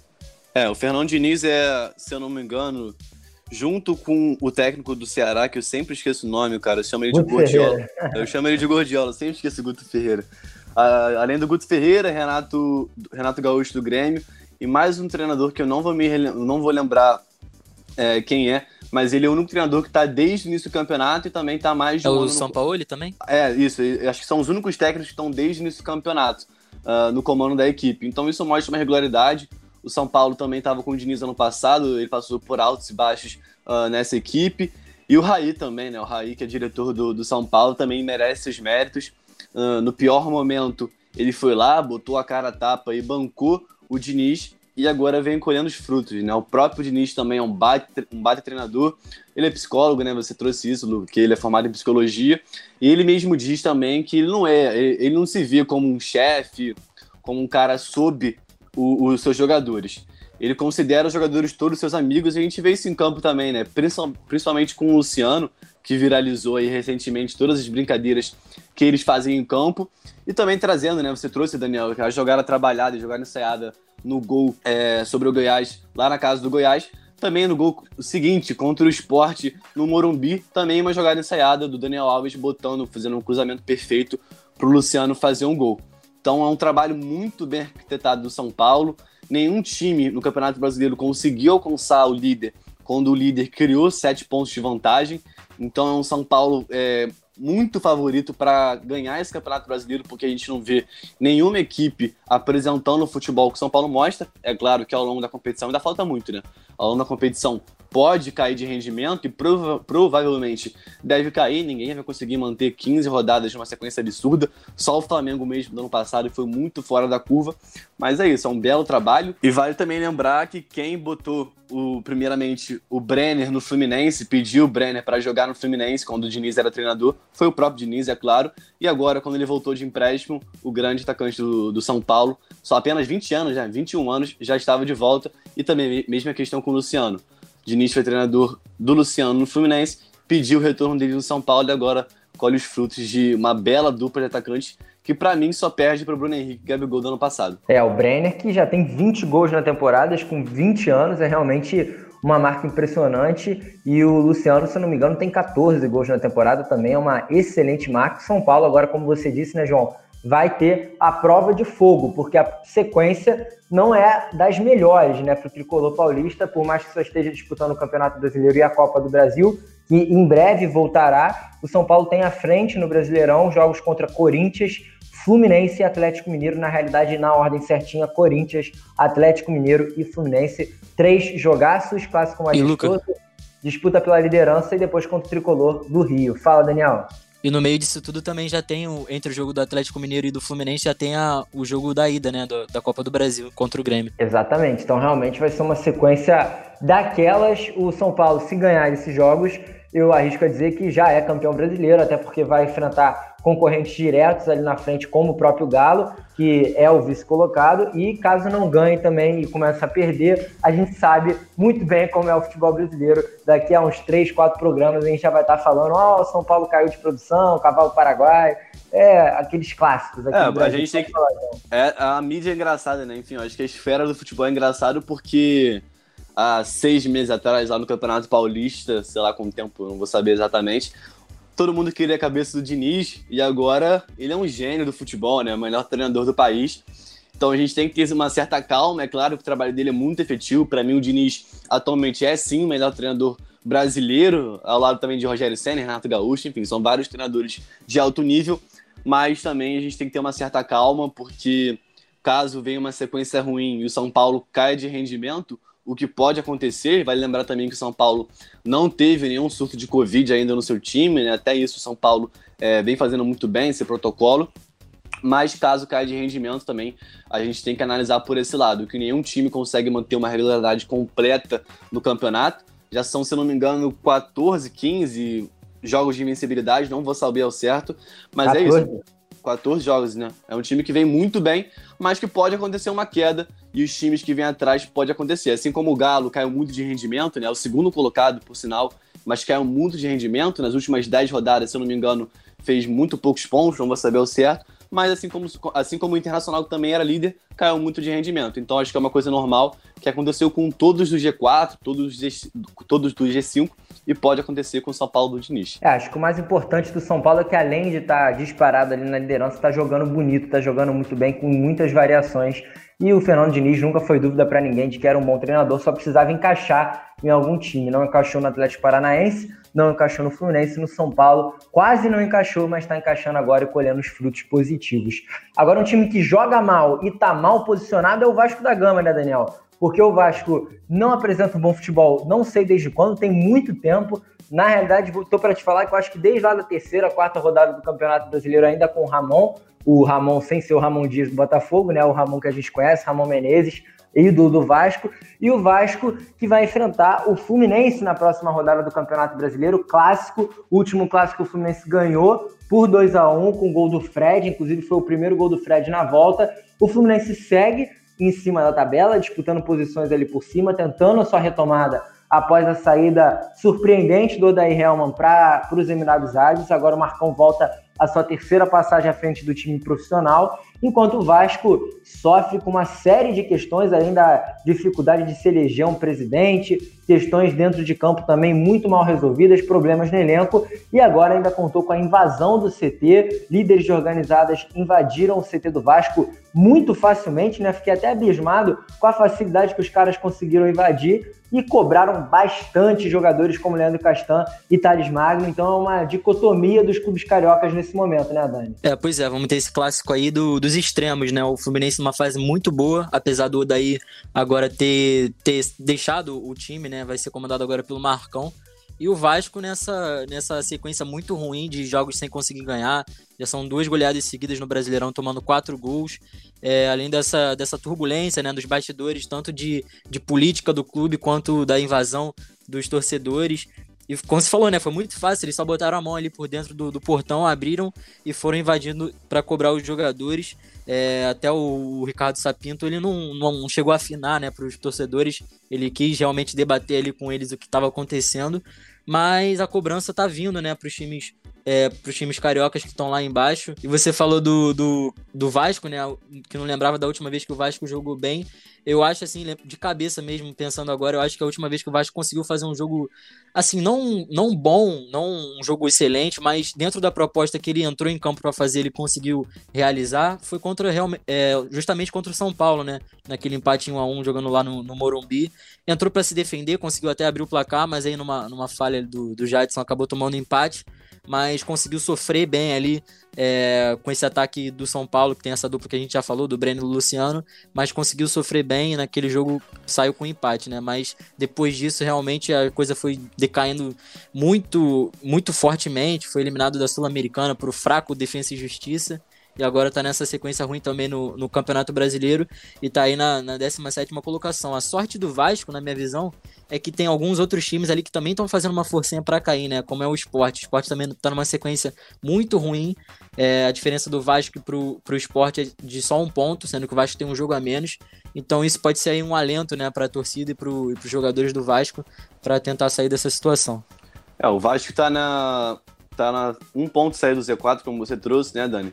É, o Fernando Diniz é, se eu não me engano, junto com o técnico do Ceará, que eu sempre esqueço o nome, cara, eu chamo ele de Guto Gordiola. Eu chamo ele de Gordiola, sempre esqueço o Guto Ferreira. Além do Guto Ferreira, Renato, Renato Gaúcho do Grêmio, e mais um treinador que eu não vou, me, não vou lembrar é, quem é, mas ele é o único treinador que está desde o início do campeonato e também está mais de é um o ano São no... Paulo também? É, isso. Acho que são os únicos técnicos que estão desde o início do campeonato uh, no comando da equipe. Então isso mostra uma regularidade. O São Paulo também estava com o Diniz ano passado, ele passou por altos e baixos uh, nessa equipe. E o Raí também, né? O Raí, que é diretor do, do São Paulo, também merece seus méritos. Uh, no pior momento, ele foi lá, botou a cara a tapa e bancou o Diniz e agora vem colhendo os frutos, né? O próprio Diniz também é um bate, um bate treinador. Ele é psicólogo, né? Você trouxe isso, Lu, que ele é formado em psicologia. E ele mesmo diz também que ele não é, ele, ele não se vê como um chefe, como um cara sob os seus jogadores. Ele considera os jogadores todos seus amigos e a gente vê isso em campo também, né? Principalmente com o Luciano, que viralizou aí recentemente todas as brincadeiras que eles fazem em campo. E também trazendo, né? Você trouxe, Daniel, a jogada trabalhada e jogada ensaiada no gol é, sobre o Goiás, lá na casa do Goiás. Também no gol seguinte, contra o esporte no Morumbi, também uma jogada ensaiada do Daniel Alves botando, fazendo um cruzamento perfeito para o Luciano fazer um gol. Então é um trabalho muito bem arquitetado do São Paulo. Nenhum time no Campeonato Brasileiro conseguiu alcançar o líder quando o líder criou sete pontos de vantagem. Então é um São Paulo é, muito favorito para ganhar esse Campeonato Brasileiro, porque a gente não vê nenhuma equipe apresentando o futebol que o São Paulo mostra. É claro que ao longo da competição ainda falta muito, né? Ao longo da competição pode cair de rendimento e prova provavelmente deve cair. Ninguém vai conseguir manter 15 rodadas de uma sequência absurda. Só o Flamengo mesmo no ano passado foi muito fora da curva. Mas é isso, é um belo trabalho. E vale também lembrar que quem botou o, primeiramente o Brenner no Fluminense, pediu o Brenner para jogar no Fluminense quando o Diniz era treinador, foi o próprio Diniz, é claro. E agora, quando ele voltou de empréstimo, o grande atacante do, do São Paulo, só apenas 20 anos, né, 21 anos, já estava de volta. E também, mesma questão com o Luciano. Diniz foi treinador do Luciano no Fluminense, pediu o retorno dele no São Paulo e agora colhe os frutos de uma bela dupla de atacantes que para mim só perde para o Bruno Henrique e Gabigol do ano passado. É, o Brenner que já tem 20 gols na temporada, com 20 anos, é realmente uma marca impressionante. E o Luciano, se não me engano, tem 14 gols na temporada, também é uma excelente marca. São Paulo, agora, como você disse, né, João, vai ter a prova de fogo, porque a sequência não é das melhores, né, para o tricolor paulista, por mais que só esteja disputando o Campeonato Brasileiro e a Copa do Brasil, que em breve voltará. O São Paulo tem à frente no Brasileirão jogos contra Corinthians, Fluminense e Atlético Mineiro, na realidade, na ordem certinha, Corinthians, Atlético Mineiro e Fluminense. Três jogaços, clássico mais disputa pela liderança e depois contra o tricolor do Rio. Fala, Daniel. E no meio disso tudo também já tem, o, entre o jogo do Atlético Mineiro e do Fluminense, já tem a, o jogo da ida, né, do, da Copa do Brasil contra o Grêmio. Exatamente, então realmente vai ser uma sequência daquelas. O São Paulo, se ganhar esses jogos, eu arrisco a dizer que já é campeão brasileiro, até porque vai enfrentar concorrentes diretos ali na frente, como o próprio Galo, que é o vice-colocado, e caso não ganhe também e comece a perder, a gente sabe muito bem como é o futebol brasileiro. Daqui a uns três, quatro programas a gente já vai estar falando: ó, oh, São Paulo caiu de produção, Cavalo Paraguai. É, aqueles clássicos. Aqui é, a gente tem que. É, a mídia é engraçada, né? Enfim, acho que a esfera do futebol é engraçado porque há seis meses atrás, lá no Campeonato Paulista, sei lá quanto tempo, não vou saber exatamente, todo mundo queria a cabeça do Diniz e agora ele é um gênio do futebol, né? O melhor treinador do país. Então a gente tem que ter uma certa calma. É claro que o trabalho dele é muito efetivo. Para mim, o Diniz atualmente é sim o melhor treinador brasileiro, ao lado também de Rogério Senna, Renato Gaúcho, enfim, são vários treinadores de alto nível. Mas também a gente tem que ter uma certa calma, porque caso venha uma sequência ruim e o São Paulo caia de rendimento, o que pode acontecer. Vale lembrar também que o São Paulo não teve nenhum surto de Covid ainda no seu time, né? até isso o São Paulo é, vem fazendo muito bem esse protocolo. Mas caso caia de rendimento também, a gente tem que analisar por esse lado, que nenhum time consegue manter uma regularidade completa no campeonato. Já são, se não me engano, 14, 15 jogos de invencibilidade, não vou saber ao certo, mas 14. é isso. 14 jogos, né? É um time que vem muito bem, mas que pode acontecer uma queda e os times que vêm atrás pode acontecer. Assim como o Galo caiu muito de rendimento, né? O segundo colocado, por sinal, mas caiu muito de rendimento. Nas últimas 10 rodadas, se eu não me engano, fez muito poucos pontos, não vou saber o certo. Mas assim como, assim como o Internacional que também era líder, caiu muito de rendimento. Então acho que é uma coisa normal que aconteceu com todos do G4, todos, todos do G5 e pode acontecer com o São Paulo do Diniz. É, acho que o mais importante do São Paulo é que além de estar tá disparado ali na liderança, está jogando bonito, está jogando muito bem, com muitas variações. E o Fernando Diniz nunca foi dúvida para ninguém de que era um bom treinador, só precisava encaixar em algum time. Não encaixou no Atlético Paranaense, não encaixou no Fluminense, no São Paulo, quase não encaixou, mas está encaixando agora e colhendo os frutos positivos. Agora, um time que joga mal e está mal posicionado é o Vasco da Gama, né, Daniel? porque o Vasco não apresenta um bom futebol, não sei desde quando, tem muito tempo. Na realidade, estou para te falar que eu acho que desde lá da terceira, quarta rodada do Campeonato Brasileiro, ainda com o Ramon, o Ramon sem ser o Ramon Dias do Botafogo, né? O Ramon que a gente conhece, Ramon Menezes, ídolo do Vasco, e o Vasco que vai enfrentar o Fluminense na próxima rodada do Campeonato Brasileiro, clássico, o último clássico o Fluminense ganhou por 2 a 1 com o gol do Fred, inclusive foi o primeiro gol do Fred na volta. O Fluminense segue em cima da tabela, disputando posições ali por cima, tentando a sua retomada após a saída surpreendente do Odair Helman para os Emirados Árabes. Agora o Marcão volta a sua terceira passagem à frente do time profissional, enquanto o Vasco sofre com uma série de questões, além da dificuldade de se eleger um presidente, questões dentro de campo também muito mal resolvidas, problemas no elenco, e agora ainda contou com a invasão do CT. Líderes de organizadas invadiram o CT do Vasco muito facilmente, né? Fiquei até abismado com a facilidade que os caras conseguiram invadir e cobraram bastante jogadores como Leandro Castan e Thales Magno. Então é uma dicotomia dos clubes cariocas nesse momento, né, Dani? É, pois é, vamos ter esse clássico aí do, dos extremos, né? O Fluminense numa fase muito boa, apesar do Odaí agora ter, ter deixado o time, né? Né? Vai ser comandado agora pelo Marcão. E o Vasco nessa, nessa sequência muito ruim de jogos sem conseguir ganhar. Já são duas goleadas seguidas no Brasileirão, tomando quatro gols. É, além dessa, dessa turbulência né, dos bastidores, tanto de, de política do clube quanto da invasão dos torcedores. E como você falou, né? Foi muito fácil, eles só botaram a mão ali por dentro do, do portão, abriram e foram invadindo para cobrar os jogadores. É, até o, Ricardo Sapinto ele não, não chegou a afinar né, para os torcedores, ele quis realmente debater ali com eles o que estava acontecendo, mas a cobrança tá vindo né, para os times é, para os times cariocas que estão lá embaixo. E você falou do, do, do Vasco, né? Que não lembrava da última vez que o Vasco jogou bem. Eu acho, assim, de cabeça mesmo, pensando agora, eu acho que a última vez que o Vasco conseguiu fazer um jogo, assim, não, não bom, não um jogo excelente, mas dentro da proposta que ele entrou em campo para fazer, ele conseguiu realizar, foi contra é, justamente contra o São Paulo, né? Naquele empate 1 a 1 jogando lá no, no Morumbi. Entrou para se defender, conseguiu até abrir o placar, mas aí numa, numa falha do, do Jadson acabou tomando empate mas conseguiu sofrer bem ali é, com esse ataque do São Paulo, que tem essa dupla que a gente já falou, do Breno e do Luciano, mas conseguiu sofrer bem naquele jogo saiu com empate, né? Mas depois disso, realmente a coisa foi decaindo muito, muito fortemente, foi eliminado da Sul-Americana por fraco Defesa e Justiça e agora tá nessa sequência ruim também no, no Campeonato Brasileiro e tá aí na, na 17 colocação. A sorte do Vasco, na minha visão, é que tem alguns outros times ali que também estão fazendo uma forcinha para cair, né? Como é o esporte. O esporte também tá numa sequência muito ruim. É, a diferença do Vasco pro, pro esporte é de só um ponto, sendo que o Vasco tem um jogo a menos. Então isso pode ser aí um alento, né, pra torcida e, pro, e pros jogadores do Vasco para tentar sair dessa situação. É, o Vasco tá na. tá na um ponto sair do Z4, como você trouxe, né, Dani?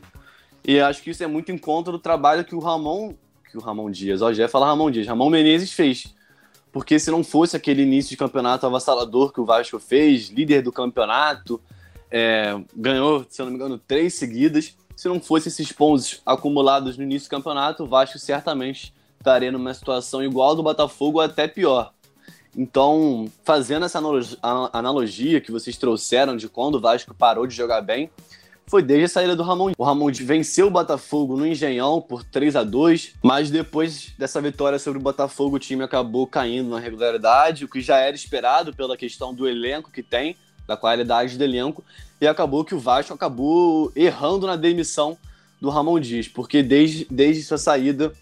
E acho que isso é muito em conta do trabalho que o Ramon, que o Ramon Dias, ó, já ia falar Ramon Dias, Ramon Menezes fez. Porque se não fosse aquele início de campeonato avassalador que o Vasco fez, líder do campeonato, é, ganhou, se eu não me engano, três seguidas. Se não fosse esses pontos acumulados no início do campeonato, o Vasco certamente estaria numa situação igual do Botafogo ou até pior. Então, fazendo essa analogia que vocês trouxeram de quando o Vasco parou de jogar bem, foi desde a saída do Ramon. O Ramon venceu o Botafogo no Engenhão por 3 a 2 mas depois dessa vitória sobre o Botafogo, o time acabou caindo na regularidade, o que já era esperado pela questão do elenco que tem, da qualidade do elenco, e acabou que o Vasco acabou errando na demissão do Ramon Dias, porque desde, desde sua saída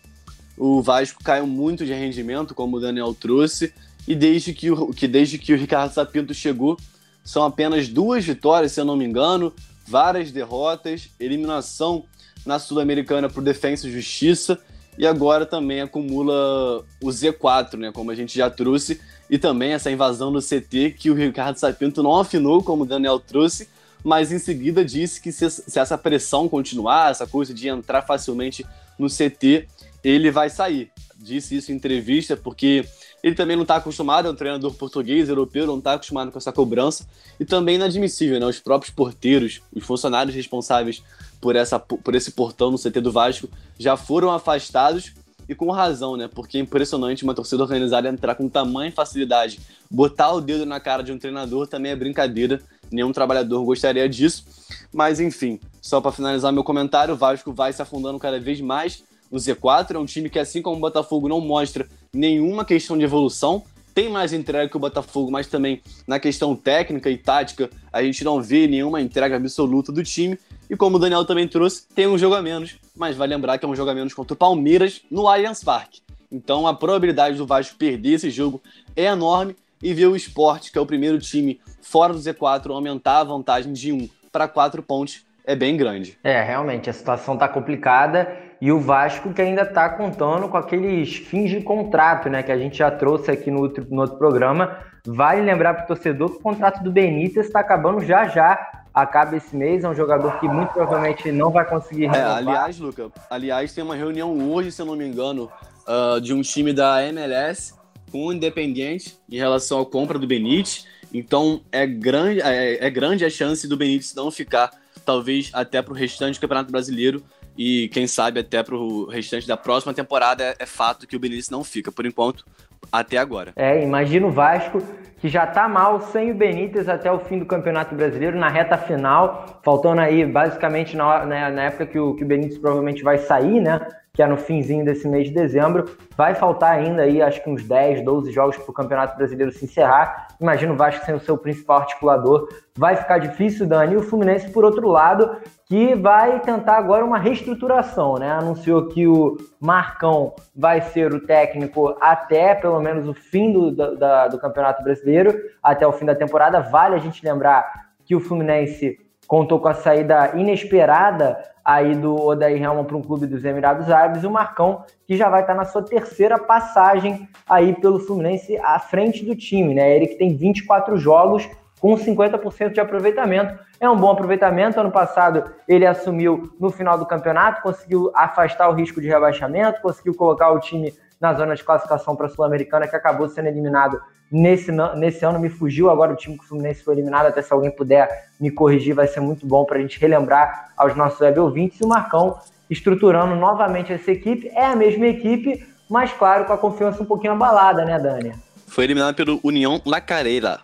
o Vasco caiu muito de rendimento, como o Daniel trouxe, e desde que o, que desde que o Ricardo Sapinto chegou, são apenas duas vitórias, se eu não me engano, várias derrotas, eliminação na Sul-Americana por Defensa e Justiça e agora também acumula o Z4, né, como a gente já trouxe, e também essa invasão no CT que o Ricardo Sapinto não afinou, como o Daniel trouxe, mas em seguida disse que se, se essa pressão continuar, essa coisa de entrar facilmente no CT, ele vai sair. Disse isso em entrevista porque ele também não está acostumado, é um treinador português, europeu, não está acostumado com essa cobrança. E também inadmissível, né? Os próprios porteiros, os funcionários responsáveis por, essa, por esse portão no CT do Vasco já foram afastados e com razão, né? Porque é impressionante uma torcida organizada entrar com tamanha facilidade. Botar o dedo na cara de um treinador também é brincadeira. Nenhum trabalhador gostaria disso. Mas enfim, só para finalizar meu comentário, o Vasco vai se afundando cada vez mais no Z4. É um time que, assim como o Botafogo, não mostra nenhuma questão de evolução. Tem mais entrega que o Botafogo, mas também na questão técnica e tática, a gente não vê nenhuma entrega absoluta do time. E como o Daniel também trouxe, tem um jogo a menos, mas vai lembrar que é um jogo a menos contra o Palmeiras no Allianz Parque. Então a probabilidade do Vasco perder esse jogo é enorme e ver o esporte, que é o primeiro time fora do Z4, aumentar a vantagem de 1 para 4 pontos é bem grande. É, realmente, a situação está complicada e o Vasco que ainda está contando com aqueles fins de contrato, né? Que a gente já trouxe aqui no outro, no outro programa. Vale lembrar para o torcedor que o contrato do Benítez está acabando já já. Acaba esse mês, é um jogador que muito provavelmente não vai conseguir É, aliás, Luca, aliás, tem uma reunião hoje, se eu não me engano, uh, de um time da MLS com o Independiente em relação à compra do Benítez. Então é grande, é, é grande a chance do Benítez não ficar, talvez até para o restante do Campeonato Brasileiro e quem sabe até para o restante da próxima temporada é, fato que o Benítez não fica. Por enquanto, até agora. É, imagina o Vasco que já está mal sem o Benítez até o fim do Campeonato Brasileiro, na reta final, faltando aí basicamente na, né, na época que o, que o Benítez provavelmente vai sair, né? Que é no finzinho desse mês de dezembro. Vai faltar ainda aí, acho que uns 10, 12 jogos para o Campeonato Brasileiro se encerrar. Imagina o Vasco sem o seu principal articulador. Vai ficar difícil, Dani. E o Fluminense, por outro lado, que vai tentar agora uma reestruturação, né? Anunciou que o Marcão vai ser o técnico até pelo menos o fim do, da, do Campeonato Brasileiro, até o fim da temporada. Vale a gente lembrar que o Fluminense contou com a saída inesperada aí do Odair Helman para um clube dos Emirados Árabes, o Marcão, que já vai estar na sua terceira passagem aí pelo Fluminense à frente do time, né? Ele que tem 24 jogos com 50% de aproveitamento. É um bom aproveitamento. Ano passado ele assumiu no final do campeonato, conseguiu afastar o risco de rebaixamento, conseguiu colocar o time na zona de classificação para a Sul-Americana, que acabou sendo eliminado nesse, nesse ano. Me fugiu agora o time que o Fluminense foi eliminado. Até se alguém puder me corrigir, vai ser muito bom para a gente relembrar aos nossos web ouvintes. E o Marcão estruturando novamente essa equipe. É a mesma equipe, mas claro, com a confiança um pouquinho abalada, né, Dani? Foi eliminado pelo União La Careira.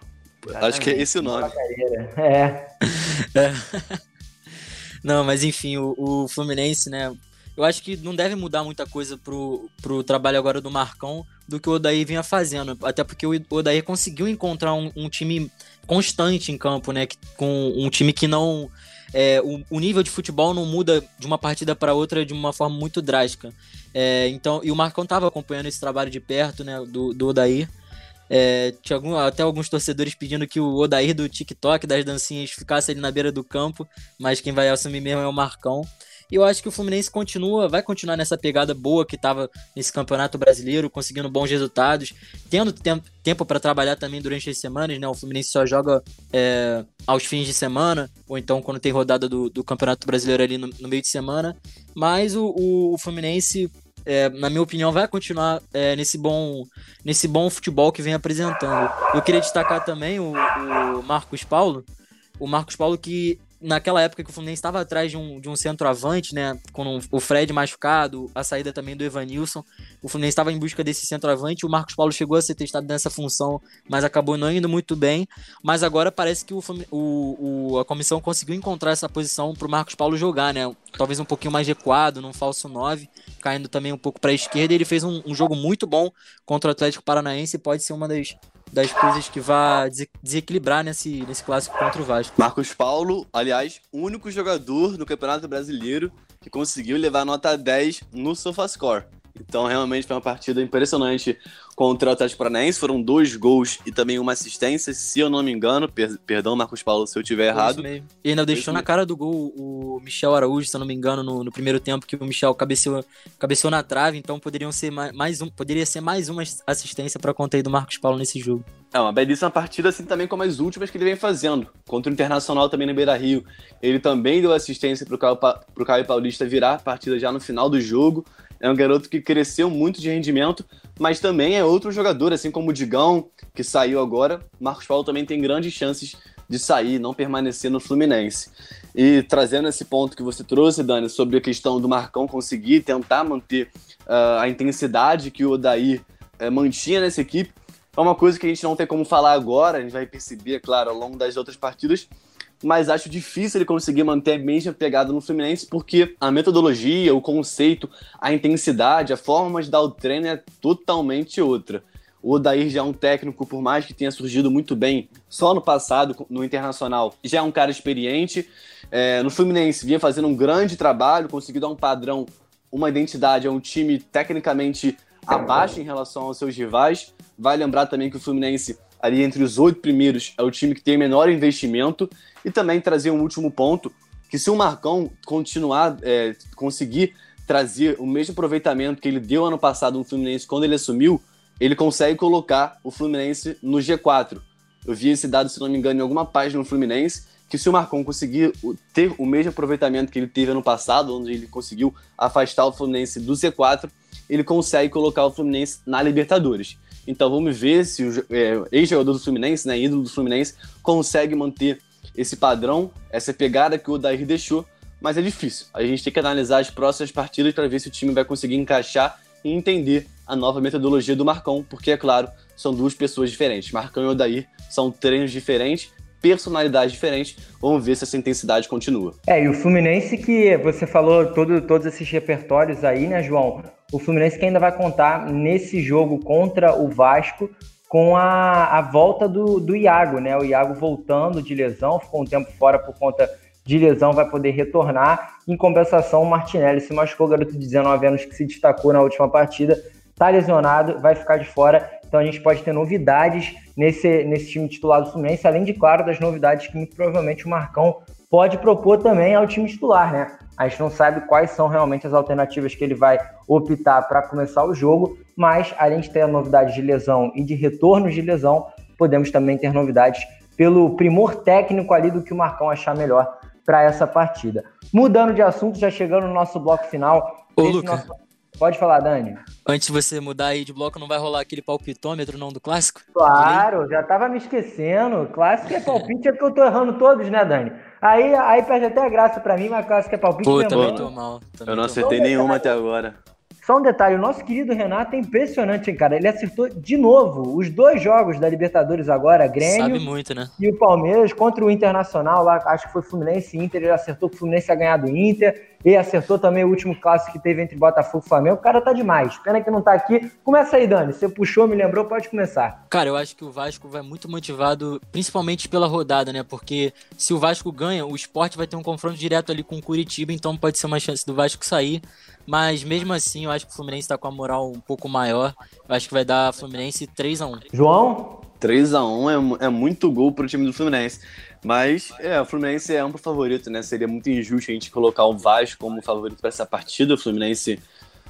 Acho que é esse o nome. É. é. Não, mas enfim, o, o, Fluminense, né? Eu acho que não deve mudar muita coisa pro, pro trabalho agora do Marcão do que o Odair vinha fazendo. Até porque o Odair conseguiu encontrar um, um time constante em campo, né? Com um time que não. É, o, o, nível de futebol não muda de uma partida para outra de uma forma muito drástica. É, então, e o Marcão estava acompanhando esse trabalho de perto, né? Do, do Odair. É, tinha algum, até alguns torcedores pedindo que o Odair do TikTok, das dancinhas, ficasse ali na beira do campo, mas quem vai assumir mesmo é o Marcão. E eu acho que o Fluminense continua, vai continuar nessa pegada boa que estava nesse Campeonato Brasileiro, conseguindo bons resultados, tendo tempo, tempo para trabalhar também durante as semanas, né? O Fluminense só joga é, aos fins de semana, ou então quando tem rodada do, do Campeonato Brasileiro ali no, no, meio de semana. Mas o, o Fluminense é, na minha opinião, vai continuar é, nesse, bom, nesse bom futebol que vem apresentando. Eu queria destacar também o, o Marcos Paulo, o Marcos Paulo que naquela época que o Fluminense estava atrás de um, de um centroavante, né? Com o Fred machucado, a saída também do Evanilson. O Fluminense estava em busca desse centroavante. O Marcos Paulo chegou a ser testado nessa função, mas acabou não indo muito bem. Mas agora parece que o, o, o a comissão conseguiu encontrar essa posição para o Marcos Paulo jogar, né? Talvez um pouquinho mais recuado, num falso 9, caindo também um pouco para a esquerda. Ele fez um, um jogo muito bom contra o Atlético Paranaense. Pode ser uma das das coisas que vai desequilibrar nesse, nesse clássico contra o Vasco. Marcos Paulo, aliás, único jogador no Campeonato Brasileiro que conseguiu levar nota 10 no SofaScore. Então, realmente foi uma partida impressionante contra o Atlético Paranaense. Foram dois gols e também uma assistência, se eu não me engano. Per perdão, Marcos Paulo, se eu tiver errado. E ainda deixou na cara do gol o Michel Araújo, se eu não me engano, no, no primeiro tempo, que o Michel cabeceou, cabeceou na trave. Então, poderiam ser mais, mais um, poderia ser mais uma assistência para conta aí do Marcos Paulo nesse jogo. É uma belíssima partida, assim também como as últimas que ele vem fazendo. Contra o Internacional também no Beira Rio. Ele também deu assistência para o Caio Paulista virar a partida já no final do jogo. É um garoto que cresceu muito de rendimento, mas também é outro jogador, assim como o Digão, que saiu agora. Marcos Paulo também tem grandes chances de sair, não permanecer no Fluminense. E trazendo esse ponto que você trouxe, Dani, sobre a questão do Marcão conseguir tentar manter uh, a intensidade que o Odair uh, mantinha nessa equipe, é uma coisa que a gente não tem como falar agora, a gente vai perceber, claro, ao longo das outras partidas, mas acho difícil ele conseguir manter a mesma pegada no Fluminense, porque a metodologia, o conceito, a intensidade, a forma de dar o treino é totalmente outra. O Odair já é um técnico, por mais que tenha surgido muito bem só no passado, no Internacional, já é um cara experiente. É, no Fluminense, vinha fazendo um grande trabalho, conseguiu dar um padrão, uma identidade a um time tecnicamente abaixo em relação aos seus rivais. Vai lembrar também que o Fluminense ali entre os oito primeiros, é o time que tem menor investimento. E também trazer um último ponto, que se o Marcão continuar, é, conseguir trazer o mesmo aproveitamento que ele deu ano passado no Fluminense quando ele assumiu, ele consegue colocar o Fluminense no G4. Eu vi esse dado, se não me engano, em alguma página no Fluminense, que se o Marcão conseguir ter o mesmo aproveitamento que ele teve ano passado, onde ele conseguiu afastar o Fluminense do Z4, ele consegue colocar o Fluminense na Libertadores. Então vamos ver se o é, ex-jogador do Fluminense, né, ídolo do Fluminense, consegue manter esse padrão, essa pegada que o Odair deixou, mas é difícil. A gente tem que analisar as próximas partidas para ver se o time vai conseguir encaixar e entender a nova metodologia do Marcão, porque, é claro, são duas pessoas diferentes. Marcão e Odair são treinos diferentes, personalidades diferentes. Vamos ver se essa intensidade continua. É, e o Fluminense que você falou todo, todos esses repertórios aí, né, João? O Fluminense que ainda vai contar nesse jogo contra o Vasco com a, a volta do, do Iago, né? O Iago voltando de lesão, ficou um tempo fora por conta de lesão, vai poder retornar. Em compensação, o Martinelli se machucou, garoto de 19 anos que se destacou na última partida, tá lesionado, vai ficar de fora. Então a gente pode ter novidades nesse, nesse time titular do Fluminense, além de, claro, das novidades que muito provavelmente o Marcão pode propor também ao time titular, né? A gente não sabe quais são realmente as alternativas que ele vai optar para começar o jogo, mas além de ter a novidade de lesão e de retorno de lesão, podemos também ter novidades pelo primor técnico ali do que o Marcão achar melhor para essa partida. Mudando de assunto, já chegando no nosso bloco final. Ô, Luca. Nosso... Pode falar, Dani. Antes de você mudar aí de bloco, não vai rolar aquele palpitômetro não do clássico? Claro, já tava me esquecendo. Clássico é palpite, é porque eu tô errando todos, né, Dani? Aí, aí perde até a graça pra mim, mas clássico é palpite Pô, também tô mal. Também eu não acertei nenhuma até agora. Só um detalhe, o nosso querido Renato é impressionante, hein, cara. Ele acertou de novo os dois jogos da Libertadores agora, Grêmio muito, né? e o Palmeiras contra o Internacional, lá acho que foi Fluminense e Inter, ele acertou que o Fluminense ia ganhar do Inter, e acertou também o último clássico que teve entre Botafogo e Flamengo. O cara tá demais. Pena que não tá aqui. Começa aí, Dani. Você puxou, me lembrou, pode começar. Cara, eu acho que o Vasco vai muito motivado, principalmente pela rodada, né? Porque se o Vasco ganha, o esporte vai ter um confronto direto ali com o Curitiba, então pode ser uma chance do Vasco sair. Mas mesmo assim, eu acho que o Fluminense tá com a moral um pouco maior. Eu acho que vai dar Fluminense 3 a 1 João? 3 a 1 é, é muito gol pro time do Fluminense. Mas é, o Fluminense é amplo favorito, né? Seria muito injusto a gente colocar o Vasco como favorito para essa partida. O Fluminense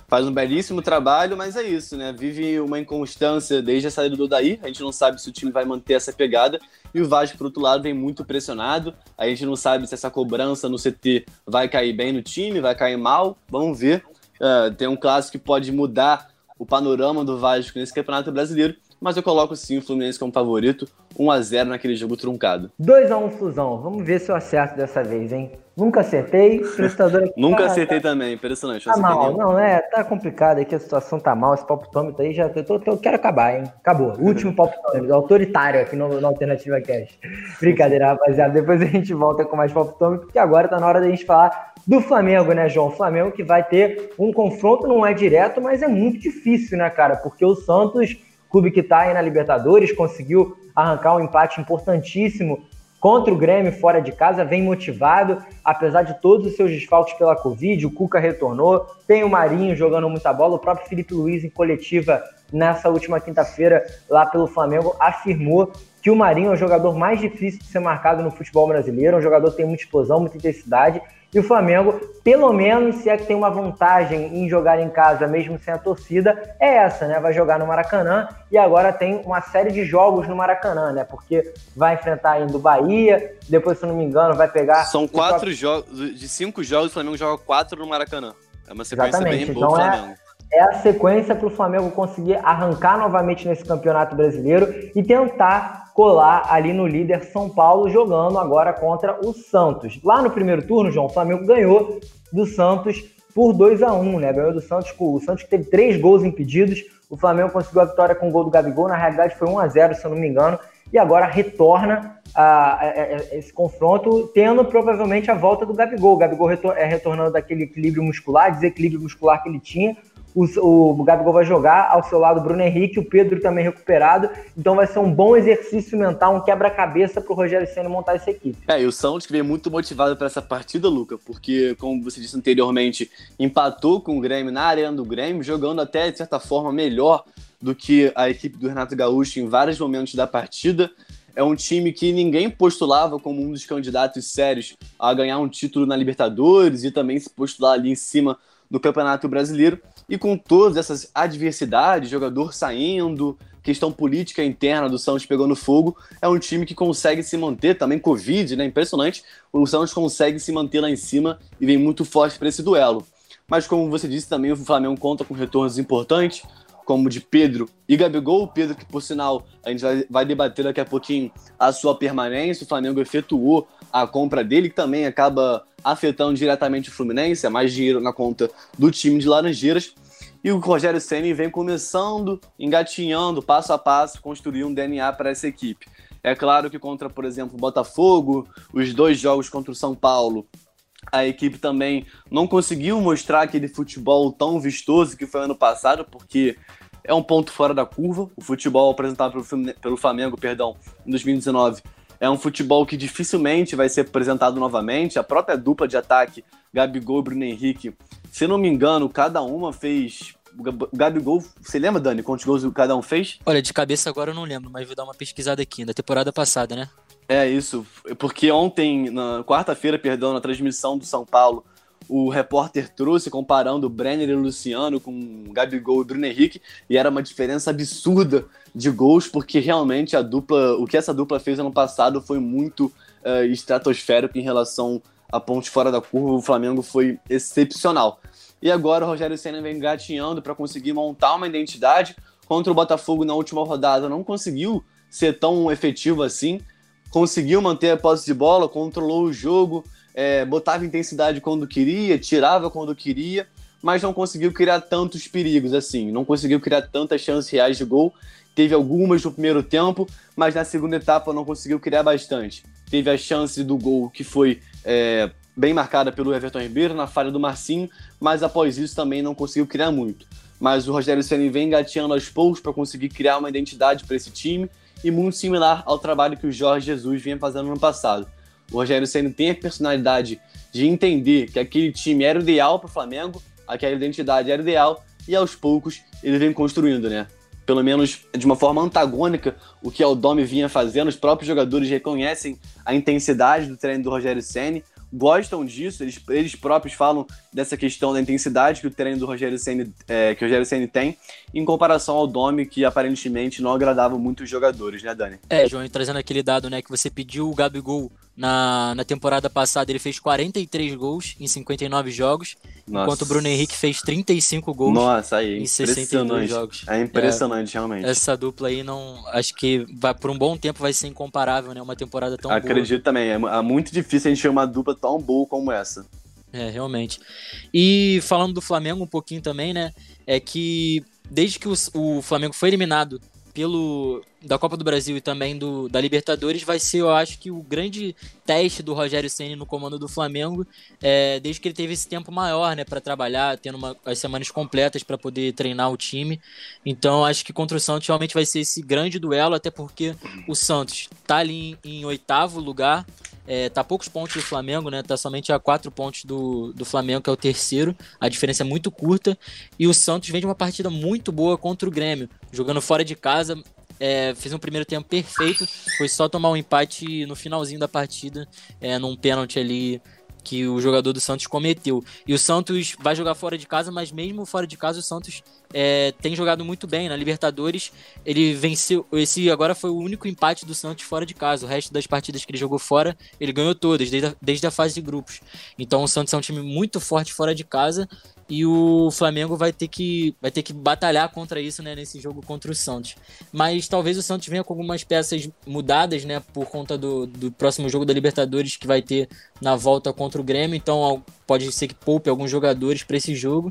faz um belíssimo trabalho, mas é isso, né? Vive uma inconstância desde a saída do Daí. A gente não sabe se o time vai manter essa pegada. E o Vasco, por outro lado, vem muito pressionado. A gente não sabe se essa cobrança no CT vai cair bem no time, vai cair mal. Vamos ver. Uh, tem um clássico que pode mudar o panorama do Vasco nesse Campeonato Brasileiro, mas eu coloco sim o Fluminense como favorito, 1 a 0 naquele jogo truncado. 2 a 1 Fusão. Vamos ver se eu acerto dessa vez, hein? Nunca acertei, prestador aqui. Nunca tá, acertei tá... também, impressionante. Tá mal, não, é, tá complicado aqui, a situação tá mal, esse palpitômetro aí já, eu, tô, tô, quero acabar, hein? Acabou, último palpitômetro, autoritário aqui no, na Alternativa Cash. Brincadeira, rapaziada, depois a gente volta com mais palpitômetro, porque agora tá na hora da gente falar do Flamengo, né, João? O Flamengo que vai ter um confronto, não é direto, mas é muito difícil, né, cara? Porque o Santos, clube que tá aí na Libertadores, conseguiu arrancar um empate importantíssimo contra o Grêmio fora de casa, vem motivado, apesar de todos os seus desfalques pela Covid, o Cuca retornou, tem o Marinho jogando muita bola, o próprio Felipe Luiz em coletiva nessa última quinta-feira lá pelo Flamengo afirmou que o Marinho é o jogador mais difícil de ser marcado no futebol brasileiro, é um jogador que tem muita explosão, muita intensidade, e o Flamengo, pelo menos, se é que tem uma vantagem em jogar em casa, mesmo sem a torcida, é essa, né? Vai jogar no Maracanã e agora tem uma série de jogos no Maracanã, né? Porque vai enfrentar ainda o Bahia, depois, se não me engano, vai pegar. São quatro jogos, de cinco jogos, o Flamengo joga quatro no Maracanã. É uma sequência Exatamente. bem boa então, do é Flamengo. É, é a sequência para o Flamengo conseguir arrancar novamente nesse campeonato brasileiro e tentar colar ali no líder São Paulo, jogando agora contra o Santos. Lá no primeiro turno, João, o Flamengo ganhou do Santos por 2 a 1 né? Ganhou do Santos, o Santos teve três gols impedidos, o Flamengo conseguiu a vitória com o gol do Gabigol, na realidade foi 1 a 0 se eu não me engano, e agora retorna a, a, a, esse confronto, tendo provavelmente a volta do Gabigol. O Gabigol retor é retornando daquele equilíbrio muscular, desequilíbrio muscular que ele tinha, o, o Gabigol vai jogar, ao seu lado o Bruno Henrique, o Pedro também recuperado. Então vai ser um bom exercício mental, um quebra-cabeça para o Rogério Senna montar essa equipe. É, e o Santos veio muito motivado para essa partida, Luca, porque, como você disse anteriormente, empatou com o Grêmio na arena do Grêmio, jogando até, de certa forma, melhor do que a equipe do Renato Gaúcho em vários momentos da partida. É um time que ninguém postulava como um dos candidatos sérios a ganhar um título na Libertadores e também se postular ali em cima do Campeonato Brasileiro. E com todas essas adversidades, jogador saindo, questão política interna do Santos pegando fogo, é um time que consegue se manter, também Covid, né? Impressionante. O Santos consegue se manter lá em cima e vem muito forte para esse duelo. Mas como você disse também, o Flamengo conta com retornos importantes, como de Pedro e Gabigol. Pedro, que por sinal a gente vai, vai debater daqui a pouquinho a sua permanência. O Flamengo efetuou a compra dele, que também acaba afetando diretamente o Fluminense, é mais dinheiro na conta do time de Laranjeiras. E o Rogério Ceni vem começando, engatinhando, passo a passo, construir um DNA para essa equipe. É claro que contra, por exemplo, o Botafogo, os dois jogos contra o São Paulo, a equipe também não conseguiu mostrar aquele futebol tão vistoso que foi ano passado, porque é um ponto fora da curva. O futebol apresentado pelo Flamengo, perdão, em 2019 é um futebol que dificilmente vai ser apresentado novamente. A própria dupla de ataque, Gabigol e Bruno Henrique, se não me engano, cada uma fez. O Gabigol, você lembra, Dani, quantos gols cada um fez? Olha, de cabeça agora eu não lembro, mas vou dar uma pesquisada aqui, na temporada passada, né? É isso, porque ontem, na quarta-feira, perdão, na transmissão do São Paulo, o repórter trouxe comparando Brenner e Luciano com Gabigol e Bruno Henrique, e era uma diferença absurda de gols, porque realmente a dupla, o que essa dupla fez ano passado foi muito uh, estratosférico em relação a pontos fora da curva, o Flamengo foi excepcional. E agora o Rogério Senna vem gatinhando para conseguir montar uma identidade. Contra o Botafogo na última rodada não conseguiu ser tão efetivo assim, conseguiu manter a posse de bola, controlou o jogo, é, botava intensidade quando queria, tirava quando queria, mas não conseguiu criar tantos perigos assim, não conseguiu criar tantas chances reais de gol. Teve algumas no primeiro tempo, mas na segunda etapa não conseguiu criar bastante. Teve a chance do gol que foi é, bem marcada pelo Everton Ribeiro na falha do Marcinho, mas após isso também não conseguiu criar muito. Mas o Rogério Ceni vem engateando aos poucos para conseguir criar uma identidade para esse time e muito similar ao trabalho que o Jorge Jesus vinha fazendo no ano passado. O Rogério Senna tem a personalidade de entender que aquele time era o ideal para o Flamengo, aquela identidade era ideal, e aos poucos ele vem construindo, né? Pelo menos de uma forma antagônica, o que o Domi vinha fazendo, os próprios jogadores reconhecem a intensidade do treino do Rogério Senna, gostam disso, eles, eles próprios falam dessa questão da intensidade que o treino do Rogério Senna, é, que o Rogério Senna tem, em comparação ao Domi, que aparentemente não agradava muito os jogadores, né, Dani? É, João, trazendo aquele dado, né, que você pediu o Gabigol na, na temporada passada, ele fez 43 gols em 59 jogos, Nossa. enquanto o Bruno Henrique fez 35 gols Nossa, aí, em 62 jogos. É impressionante, é, realmente. Essa dupla aí, não acho que vai, por um bom tempo vai ser incomparável, né, uma temporada tão Acredito boa. Acredito também, é, é muito difícil a gente ter uma dupla tão boa como essa. É, realmente. E falando do Flamengo um pouquinho também, né? É que desde que o, o Flamengo foi eliminado pelo da Copa do Brasil e também do, da Libertadores vai ser, eu acho que o grande teste do Rogério Ceni no comando do Flamengo, é, desde que ele teve esse tempo maior, né, para trabalhar, tendo uma, as semanas completas para poder treinar o time. Então, acho que contra o Santos realmente vai ser esse grande duelo, até porque o Santos está ali em, em oitavo lugar, é, tá a poucos pontos do Flamengo, né? Tá somente a quatro pontos do, do Flamengo, que é o terceiro. A diferença é muito curta. E o Santos vem de uma partida muito boa contra o Grêmio, jogando fora de casa. É, fez um primeiro tempo perfeito. Foi só tomar um empate no finalzinho da partida, é, num pênalti ali que o jogador do Santos cometeu. E o Santos vai jogar fora de casa, mas mesmo fora de casa o Santos é, tem jogado muito bem. Na Libertadores ele venceu. Esse agora foi o único empate do Santos fora de casa. O resto das partidas que ele jogou fora, ele ganhou todas, desde a, desde a fase de grupos. Então o Santos é um time muito forte fora de casa e o Flamengo vai ter que, vai ter que batalhar contra isso né, nesse jogo contra o Santos. Mas talvez o Santos venha com algumas peças mudadas né, por conta do, do próximo jogo da Libertadores que vai ter na volta contra o Grêmio. Então pode ser que poupe alguns jogadores para esse jogo.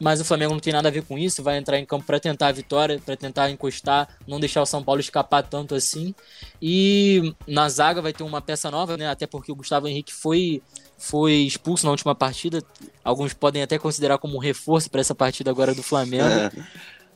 Mas o Flamengo não tem nada a ver com isso, vai entrar em campo para tentar a vitória, para tentar encostar, não deixar o São Paulo escapar tanto assim. E na zaga vai ter uma peça nova, né? Até porque o Gustavo Henrique foi foi expulso na última partida. Alguns podem até considerar como um reforço para essa partida agora do Flamengo. É.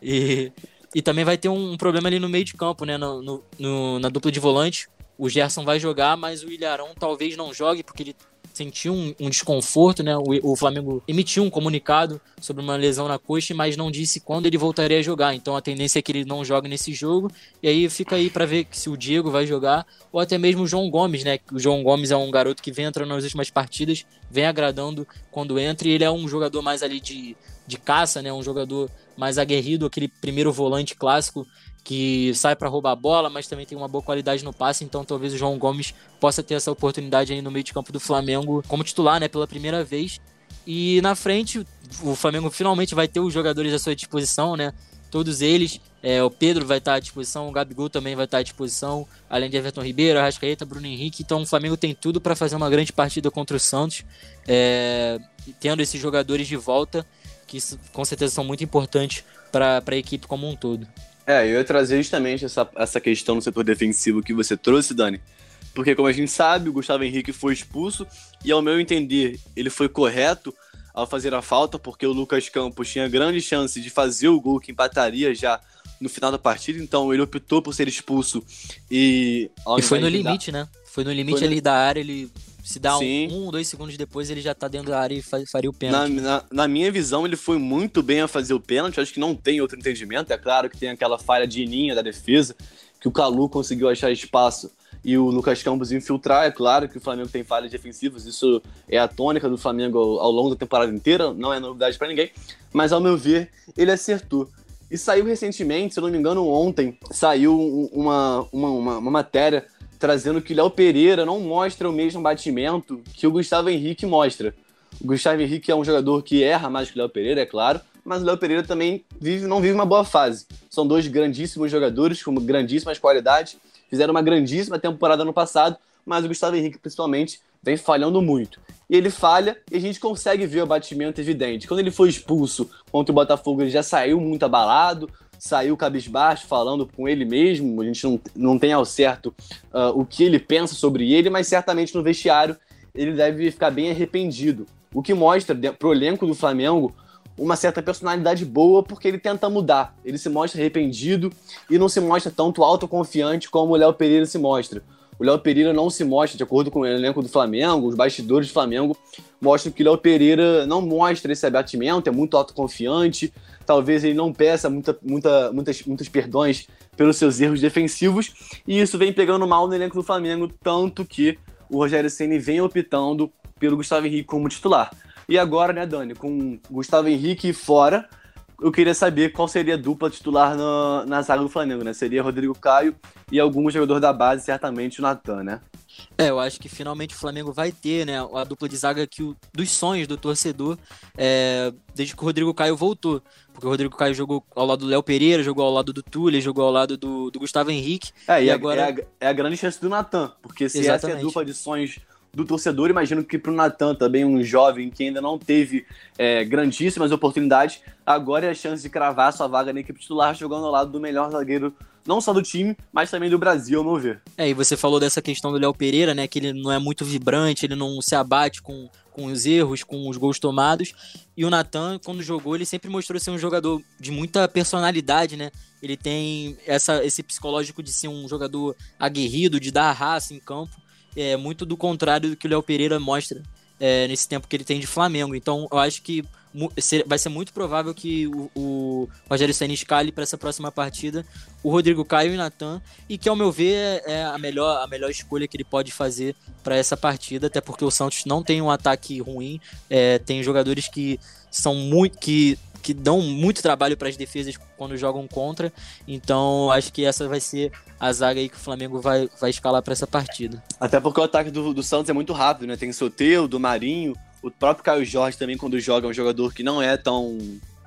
E, e também vai ter um problema ali no meio de campo, né? No, no, no, na dupla de volante. O Gerson vai jogar, mas o Ilharão talvez não jogue, porque ele sentiu um, um desconforto, né? O, o, Flamengo emitiu um comunicado sobre uma lesão na coxa, mas não disse quando ele voltaria a jogar. Então a tendência é que ele não jogue nesse jogo. E aí fica aí para ver se o Diego vai jogar ou até mesmo o João Gomes, né? O João Gomes é um garoto que vem entrando nas últimas partidas, vem agradando quando entra e ele é um jogador mais ali de, de caça, né? Um jogador mais aguerrido, aquele primeiro volante clássico que sai para roubar a bola, mas também tem uma boa qualidade no passe, então talvez o João Gomes possa ter essa oportunidade aí no meio de campo do Flamengo como titular, né, pela primeira vez. E na frente, o Flamengo finalmente vai ter os jogadores à sua disposição, né? Todos eles. É, o Pedro vai estar à disposição, o Gabigol também vai estar à disposição, além de Everton Ribeiro, Arrascaeta, Bruno Henrique. Então o Flamengo tem tudo para fazer uma grande partida contra o Santos, é, tendo esses jogadores de volta que com certeza são muito importantes para a equipe como um todo. É, eu ia trazer justamente essa, essa questão no setor defensivo que você trouxe, Dani. Porque, como a gente sabe, o Gustavo Henrique foi expulso e, ao meu entender, ele foi correto ao fazer a falta, porque o Lucas Campos tinha grande chance de fazer o gol que empataria já no final da partida, então ele optou por ser expulso e. E foi no limite, dar... né? Foi no limite foi ali no... da área, ele se dá um, um, dois segundos depois, ele já tá dentro da área e faria o pênalti. Na, na, na, minha visão, ele foi muito bem a fazer o pênalti. Acho que não tem outro entendimento. É claro que tem aquela falha de linha da defesa, que o Calu conseguiu achar espaço e o Lucas Campos infiltrar. É claro que o Flamengo tem falhas defensivas, isso é a tônica do Flamengo ao, ao longo da temporada inteira, não é novidade para ninguém. Mas ao meu ver, ele acertou. E saiu recentemente, se eu não me engano, ontem, saiu uma, uma, uma, uma matéria trazendo que o Léo Pereira não mostra o mesmo batimento que o Gustavo Henrique mostra. O Gustavo Henrique é um jogador que erra mais que o Léo Pereira, é claro, mas o Léo Pereira também vive, não vive uma boa fase. São dois grandíssimos jogadores com grandíssimas qualidades, fizeram uma grandíssima temporada no passado, mas o Gustavo Henrique, principalmente, vem falhando muito. E ele falha e a gente consegue ver o batimento evidente. Quando ele foi expulso contra o Botafogo, ele já saiu muito abalado, saiu cabisbaixo falando com ele mesmo. A gente não, não tem ao certo uh, o que ele pensa sobre ele, mas certamente no vestiário ele deve ficar bem arrependido. O que mostra para o elenco do Flamengo uma certa personalidade boa, porque ele tenta mudar. Ele se mostra arrependido e não se mostra tanto autoconfiante como o Léo Pereira se mostra. O Léo Pereira não se mostra, de acordo com o elenco do Flamengo, os bastidores do Flamengo mostram que o Léo Pereira não mostra esse abatimento, é muito autoconfiante, talvez ele não peça muita, muita, muitas, muitos perdões pelos seus erros defensivos, e isso vem pegando mal no elenco do Flamengo, tanto que o Rogério Ceni vem optando pelo Gustavo Henrique como titular. E agora, né, Dani, com Gustavo Henrique fora, eu queria saber qual seria a dupla titular na, na zaga do Flamengo, né? Seria Rodrigo Caio e algum jogador da base, certamente o Natan, né? É, eu acho que finalmente o Flamengo vai ter, né, a dupla de zaga que o, dos sonhos do torcedor, é, desde que o Rodrigo Caio voltou. Porque o Rodrigo Caio jogou ao lado do Léo Pereira, jogou ao lado do Túlio, jogou ao lado do, do Gustavo Henrique. É, e, e agora... é, a, é a grande chance do Natan, porque se Exatamente. essa é a dupla de sonhos do torcedor. Imagino que para o Natan, também um jovem que ainda não teve é, grandíssimas oportunidades, agora é a chance de cravar sua vaga na equipe titular, jogando ao lado do melhor zagueiro, não só do time, mas também do Brasil, ao meu ver. É, e você falou dessa questão do Léo Pereira, né? Que ele não é muito vibrante, ele não se abate com, com os erros, com os gols tomados. E o Natan, quando jogou, ele sempre mostrou ser um jogador de muita personalidade, né? Ele tem essa, esse psicológico de ser um jogador aguerrido, de dar raça em campo é muito do contrário do que o Léo Pereira mostra é, nesse tempo que ele tem de Flamengo. Então, eu acho que vai ser muito provável que o, o Rogério Senna escale para essa próxima partida o Rodrigo Caio e o Natan, e que, ao meu ver, é a melhor, a melhor escolha que ele pode fazer para essa partida, até porque o Santos não tem um ataque ruim, é, tem jogadores que são muito. que que dão muito trabalho para as defesas quando jogam contra. Então, acho que essa vai ser a zaga aí que o Flamengo vai, vai escalar para essa partida. Até porque o ataque do, do Santos é muito rápido, né? Tem o Soteu, do Marinho, o próprio Caio Jorge também, quando joga, é um jogador que não é tão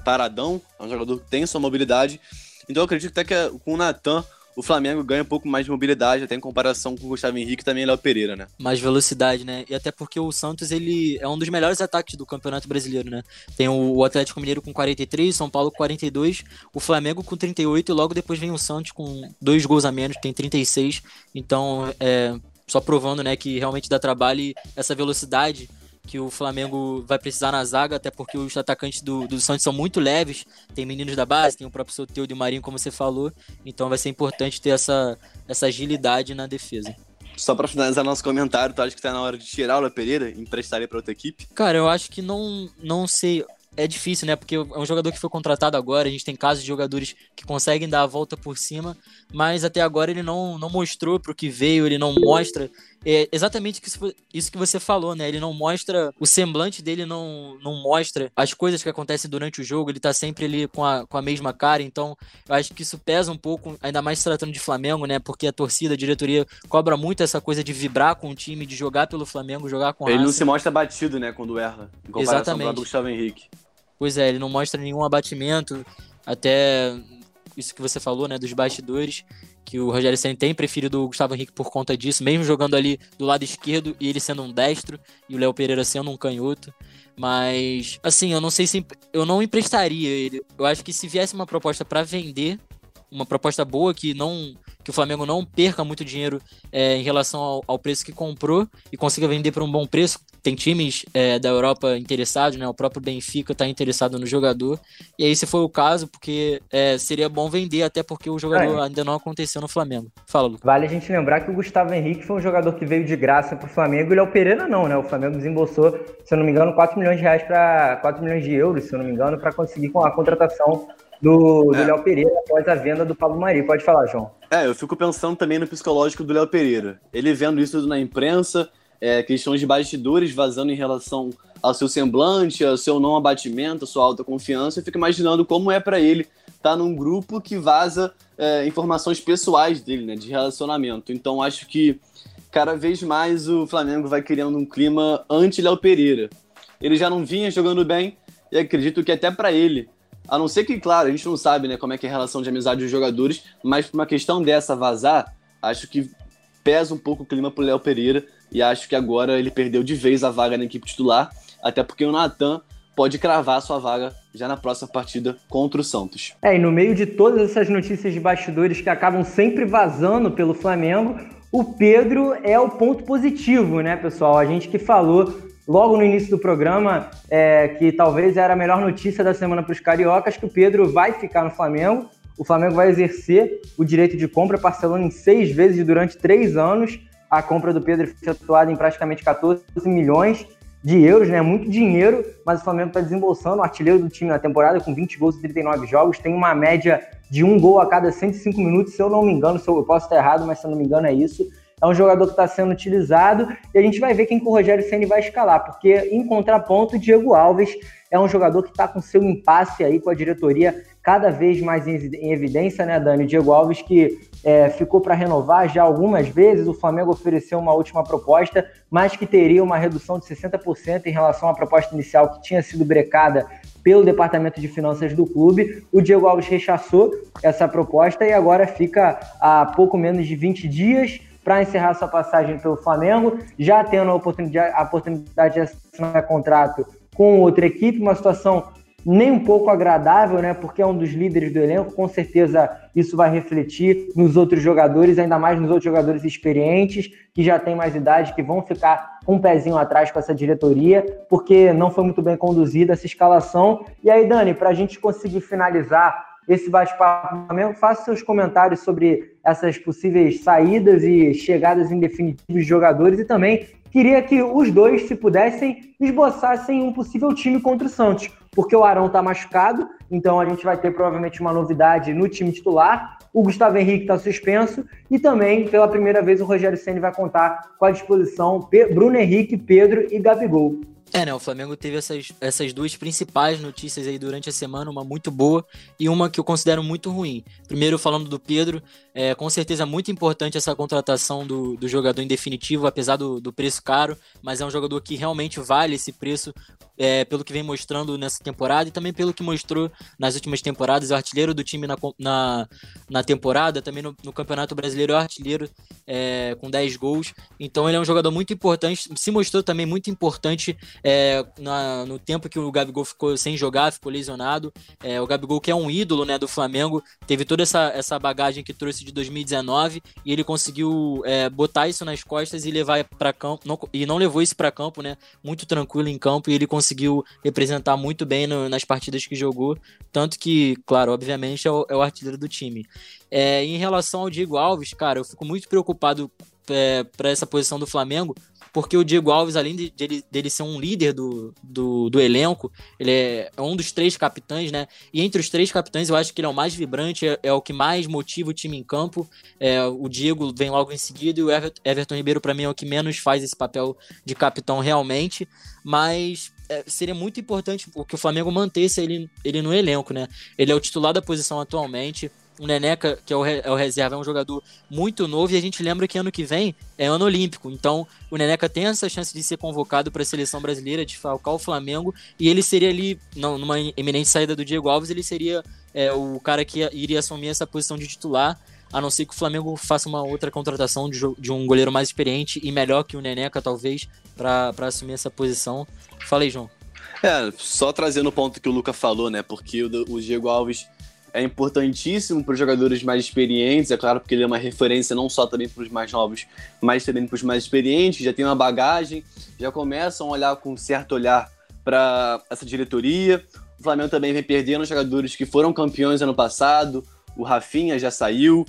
paradão, é um jogador que tem sua mobilidade. Então, eu acredito até que com o Natan o Flamengo ganha um pouco mais de mobilidade, até em comparação com o Gustavo Henrique e também Léo Pereira, né? Mais velocidade, né? E até porque o Santos, ele é um dos melhores ataques do Campeonato Brasileiro, né? Tem o Atlético Mineiro com 43, São Paulo com 42, o Flamengo com 38 e logo depois vem o Santos com dois gols a menos, tem 36. Então, é, só provando, né, que realmente dá trabalho e essa velocidade que o Flamengo vai precisar na zaga, até porque os atacantes do, do Santos são muito leves. Tem meninos da base, tem o próprio Soteudo e o Marinho, como você falou. Então vai ser importante ter essa, essa agilidade na defesa. Só para finalizar nosso comentário, tu acha que tá na hora de tirar o La Pereira e emprestar ele pra outra equipe? Cara, eu acho que não, não sei é difícil, né? Porque é um jogador que foi contratado agora, a gente tem casos de jogadores que conseguem dar a volta por cima, mas até agora ele não, não mostrou para o que veio, ele não mostra é exatamente isso que você falou, né? Ele não mostra, o semblante dele não, não mostra as coisas que acontecem durante o jogo, ele tá sempre ali com a, com a mesma cara, então eu acho que isso pesa um pouco, ainda mais se tratando de Flamengo, né? Porque a torcida, a diretoria cobra muito essa coisa de vibrar com o time, de jogar pelo Flamengo, jogar com Ele raça. não se mostra batido, né, quando erra, em comparação Exatamente. com o Gustavo Henrique. Pois é, ele não mostra nenhum abatimento, até isso que você falou, né, dos bastidores, que o Rogério Senna tem preferido o Gustavo Henrique por conta disso, mesmo jogando ali do lado esquerdo e ele sendo um destro e o Léo Pereira sendo um canhoto. Mas, assim, eu não sei se. Eu não emprestaria ele. Eu acho que se viesse uma proposta para vender, uma proposta boa que não que o Flamengo não perca muito dinheiro é, em relação ao, ao, preço que comprou e consiga vender por um bom preço. Tem times é, da Europa interessados, né? O próprio Benfica está interessado no jogador. E aí, se for o caso, porque é, seria bom vender, até porque o jogador ainda não aconteceu no Flamengo. Fala, Lucas. Vale a gente lembrar que o Gustavo Henrique foi um jogador que veio de graça para o Flamengo. E o Léo Pereira não, né? O Flamengo desembolsou, se eu não me engano, 4 milhões de reais para 4 milhões de euros, se eu não me engano, para conseguir com a contratação do, do é. Léo Pereira após a venda do Pablo Mari. Pode falar, João. É, eu fico pensando também no psicológico do Léo Pereira. Ele vendo isso na imprensa, é, questões de bastidores vazando em relação ao seu semblante, ao seu não abatimento, à sua alta confiança. Eu fico imaginando como é para ele estar tá num grupo que vaza é, informações pessoais dele, né, de relacionamento. Então acho que cada vez mais o Flamengo vai criando um clima anti-Léo Pereira. Ele já não vinha jogando bem e acredito que até para ele a não ser que, claro, a gente não sabe né, como é que é a relação de amizade dos jogadores, mas por uma questão dessa vazar, acho que pesa um pouco o clima pro Léo Pereira e acho que agora ele perdeu de vez a vaga na equipe titular, até porque o Natan pode cravar sua vaga já na próxima partida contra o Santos. É, e no meio de todas essas notícias de bastidores que acabam sempre vazando pelo Flamengo, o Pedro é o ponto positivo, né, pessoal? A gente que falou logo no início do programa, é, que talvez era a melhor notícia da semana para os cariocas, que o Pedro vai ficar no Flamengo. O Flamengo vai exercer o direito de compra, parcelando em seis vezes durante três anos. A compra do Pedro foi atuada em praticamente 14 milhões de euros, né? Muito dinheiro, mas o Flamengo está desembolsando o artilheiro do time na temporada com 20 gols e 39 jogos, tem uma média de um gol a cada 105 minutos, se eu não me engano, se eu posso estar errado, mas se eu não me engano é isso é um jogador que está sendo utilizado e a gente vai ver quem que o Rogério Ceni vai escalar, porque em contraponto, Diego Alves é um jogador que está com seu impasse aí com a diretoria cada vez mais em, evidência, né, Dani? Diego Alves que é, ficou para renovar já algumas vezes, o Flamengo ofereceu uma última proposta, mas que teria uma redução de 60% em relação à proposta inicial que tinha sido brecada pelo departamento de finanças do clube. O Diego Alves rechaçou essa proposta e agora fica a pouco menos de 20 dias para encerrar sua passagem pelo Flamengo, já tendo a oportunidade, a oportunidade de assinar contrato com outra equipe, uma situação nem um pouco agradável, né? Porque é um dos líderes do elenco, com certeza isso vai refletir nos outros jogadores, ainda mais nos outros jogadores experientes, que já têm mais idade, que vão ficar um pezinho atrás com essa diretoria, porque não foi muito bem conduzida essa escalação. E aí, Dani, para a gente conseguir finalizar esse bate-papo do Flamengo. Faça seus comentários sobre essas possíveis saídas e chegadas em definitivo de jogadores e também queria que os dois, se pudessem, esboçassem um possível time contra o Santos, porque o Arão está machucado, então a gente vai ter provavelmente uma novidade no time titular. O Gustavo Henrique está suspenso e também, pela primeira vez, o Rogério Ceni vai contar com a disposição Bruno Henrique, Pedro e Gabigol. É, né? O Flamengo teve essas, essas duas principais notícias aí durante a semana, uma muito boa e uma que eu considero muito ruim. Primeiro, falando do Pedro, é com certeza muito importante essa contratação do, do jogador em definitivo, apesar do, do preço caro, mas é um jogador que realmente vale esse preço é, pelo que vem mostrando nessa temporada e também pelo que mostrou nas últimas temporadas. É o artilheiro do time na, na, na temporada, também no, no, Campeonato Brasileiro é o artilheiro é, com 10 gols. Então ele é um jogador muito importante, se mostrou também muito importante é, na, no tempo que o Gabigol ficou sem jogar, ficou lesionado. É, o Gabigol, que é um ídolo né, do Flamengo, teve toda essa, essa bagagem que trouxe de 2019 e ele conseguiu é, botar isso nas costas e levar para campo, não, e não levou isso para campo, né? Muito tranquilo em campo e ele conseguiu conseguiu representar muito bem no, nas partidas que jogou, tanto que, claro, obviamente é o, é o artilheiro do time. É, em relação ao Diego Alves, cara, eu fico muito preocupado é, para essa posição do Flamengo, porque o Diego Alves, além de, de, dele ser um líder do, do, do, elenco, ele é, é um dos três capitães, né? E entre os três capitães, eu acho que ele é o mais vibrante, é, é o que mais motiva o time em campo. É, o Diego vem logo em seguida e o Everton, Everton Ribeiro, para mim, é o que menos faz esse papel de capitão realmente. Mas seria muito importante que o Flamengo mantesse ele, ele no elenco, né? Ele é o titular da posição atualmente. O Neneca, que é o, é o reserva, é um jogador muito novo e a gente lembra que ano que vem é ano olímpico. Então, o Neneca tem essa chance de ser convocado para a seleção brasileira, de falcar o Flamengo, e ele seria ali, não, numa eminente saída do Diego Alves, ele seria é, o cara que iria assumir essa posição de titular, a não ser que o Flamengo faça uma outra contratação de, de um goleiro mais experiente e melhor que o Neneca, talvez, para assumir essa posição. Fala aí, João. É, só trazendo o ponto que o Luca falou, né? Porque o, o Diego Alves é importantíssimo para os jogadores mais experientes, é claro, porque ele é uma referência não só também para os mais novos, mas também para os mais experientes, já tem uma bagagem, já começam a olhar com um certo olhar para essa diretoria. O Flamengo também vem perdendo jogadores que foram campeões ano passado, o Rafinha já saiu,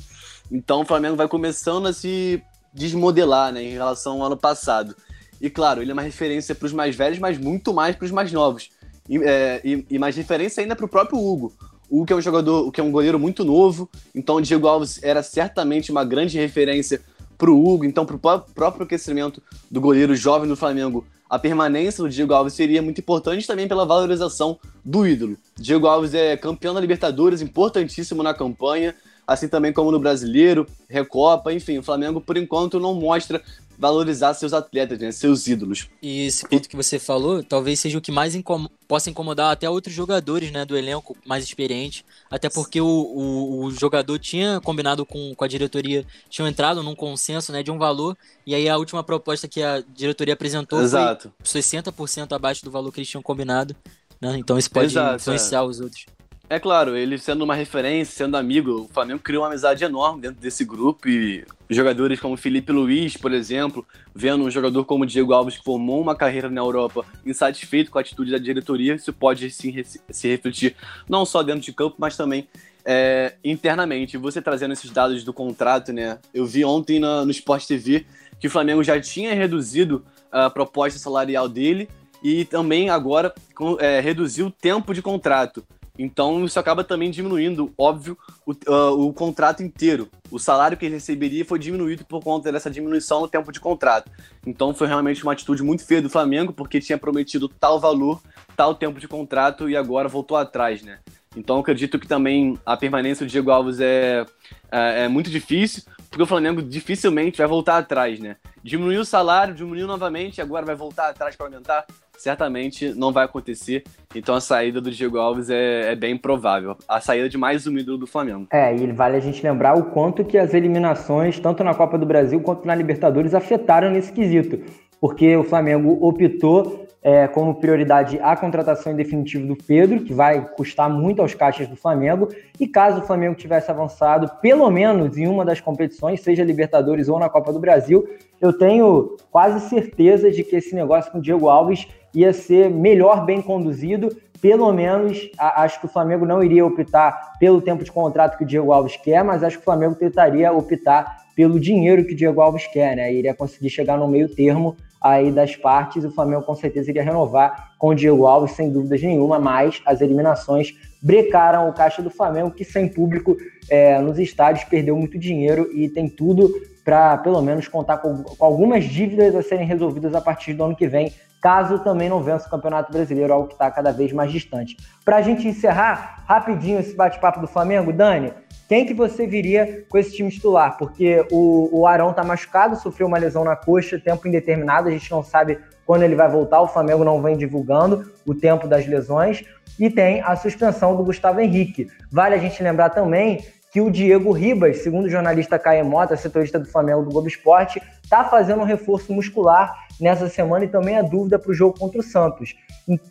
então o Flamengo vai começando a se desmodelar né, em relação ao ano passado. E claro, ele é uma referência para os mais velhos, mas muito mais para os mais novos. E, é, e, e mais referência ainda para o próprio Hugo. O que é um jogador, o que é um goleiro muito novo, então o Diego Alves era certamente uma grande referência para o Hugo, então para o próprio crescimento do goleiro jovem do Flamengo, a permanência do Diego Alves seria muito importante também pela valorização do ídolo. Diego Alves é campeão da Libertadores, importantíssimo na campanha, assim também como no Brasileiro, Recopa, enfim, o Flamengo por enquanto não mostra valorizar seus atletas, né, seus ídolos. E esse ponto que você falou, talvez seja o que mais incom possa incomodar até outros jogadores né, do elenco mais experiente, até porque o, o, o, jogador tinha combinado com, com a diretoria, tinham entrado num consenso né, de um valor, e aí a última proposta que a diretoria apresentou Exato. foi 60% abaixo do valor que eles tinham combinado. Né? Então isso pode Exato, influenciar é. os outros. É claro, ele sendo uma referência, sendo amigo, o Flamengo criou uma amizade enorme dentro desse grupo e jogadores como Felipe Luiz, por exemplo, vendo um jogador como Diego Alves que formou uma carreira na Europa insatisfeito com a atitude da diretoria, isso pode sim se refletir não só dentro de campo, mas também é, internamente. Você trazendo esses dados do contrato, né? Eu vi ontem no Sport TV que o Flamengo já tinha reduzido a proposta salarial dele e também agora é, reduziu o tempo de contrato. Então isso acaba também diminuindo, óbvio, o, uh, o, contrato inteiro. O salário que ele receberia foi diminuído por conta dessa diminuição no tempo de contrato. Então foi realmente uma atitude muito feia do Flamengo, porque tinha prometido tal valor, tal tempo de contrato e agora voltou atrás, né? Então acredito que também a permanência do Diego Alves é, é, é muito difícil, porque o Flamengo dificilmente vai voltar atrás, né? Diminuiu o salário, diminuiu novamente, agora vai voltar atrás para aumentar certamente não vai acontecer. Então a saída do Diego Alves é, é, bem provável. A saída de mais um ídolo do Flamengo. É, e vale a gente lembrar o quanto que as eliminações, tanto na Copa do Brasil quanto na Libertadores, afetaram nesse quesito. Porque o Flamengo optou é, como prioridade a contratação em definitivo do Pedro, que vai custar muito aos caixas do Flamengo. E caso o Flamengo tivesse avançado, pelo menos em uma das competições, seja Libertadores ou na Copa do Brasil, eu tenho quase certeza de que esse negócio com o Diego Alves ia ser melhor bem conduzido. Pelo menos a, acho que o Flamengo não iria optar pelo tempo de contrato que o Diego Alves quer, mas acho que o Flamengo tentaria optar pelo dinheiro que o Diego Alves quer, né? Iria conseguir chegar no meio termo aí das partes, o Flamengo com certeza iria renovar com o Diego Alves, sem dúvidas nenhuma, mas as eliminações brecaram o caixa do Flamengo, que sem público é, nos estádios perdeu muito dinheiro e tem tudo para, pelo menos, contar com, com, algumas dívidas a serem resolvidas a partir do ano que vem, caso também não vença o Campeonato Brasileiro, algo que está cada vez mais distante. Para a gente encerrar rapidinho esse bate-papo do Flamengo, Dani, quem que você viria com esse time titular? Porque o, o Arão tá machucado, sofreu uma lesão na coxa, tempo indeterminado, a gente não sabe quando ele vai voltar, o Flamengo não vem divulgando o tempo das lesões. E tem a suspensão do Gustavo Henrique. Vale a gente lembrar também que o Diego Ribas, segundo o jornalista Caio Mota, setorista do Flamengo do Globo Esporte, está fazendo um reforço muscular nessa semana e também a dúvida para o jogo contra o Santos,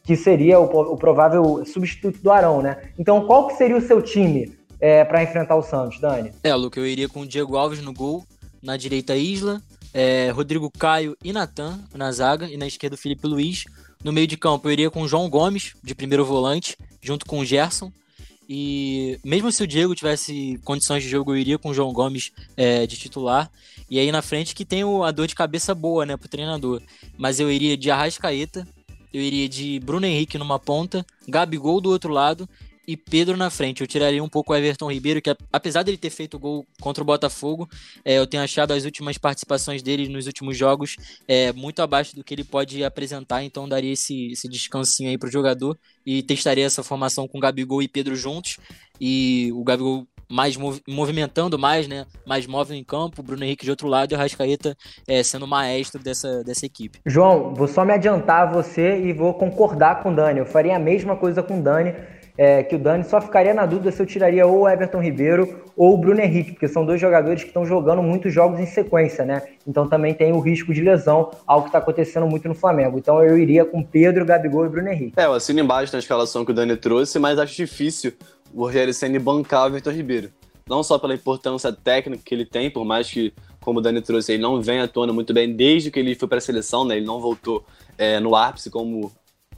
que seria o, o provável substituto do Arão, né? Então, qual que seria o seu time? É, para enfrentar o Santos, Dani? É, Luke, eu iria com o Diego Alves no gol, na direita Isla, é, Rodrigo Caio e Natan na zaga, e na esquerda o Felipe Luiz. No meio de campo eu iria com o João Gomes, de primeiro volante, junto com o Gerson. E mesmo se o Diego tivesse condições de jogo, eu iria com o João Gomes é, de titular. E aí na frente que tem o, a dor de cabeça boa, né, pro treinador. Mas eu iria de Arrascaeta, eu iria de Bruno Henrique numa ponta, Gabigol do outro lado e Pedro na frente. Eu tiraria um pouco o Everton Ribeiro, que apesar dele ter feito gol contra o Botafogo, é, eu tenho achado as últimas participações dele nos últimos jogos é, muito abaixo do que ele pode apresentar, então daria esse, esse descansinho aí para o jogador e testaria essa formação com Gabigol e Pedro juntos. E o Gabigol mais mov movimentando mais, né? Mais móvel em campo, Bruno Henrique de outro lado e o Rascaeta é, sendo maestro dessa, dessa equipe. João, vou só me adiantar a você e vou concordar com o Dani. Eu faria a mesma coisa com o Dani é, que o Dani só ficaria na dúvida se eu tiraria ou o Everton Ribeiro ou o Bruno Henrique, porque são dois jogadores que estão jogando muitos jogos em sequência, né? Então também tem o risco de lesão, algo que está acontecendo muito no Flamengo. Então eu iria com Pedro, Gabigol e Bruno Henrique. É, eu assino embaixo na escalação que o Dani trouxe, mas acho difícil o Rogério Senna bancar o Everton Ribeiro. Não só pela importância técnica que ele tem, por mais que, como o Dani trouxe, ele não vem atuando muito bem desde que ele foi para a seleção, né? Ele não voltou é, no ápice como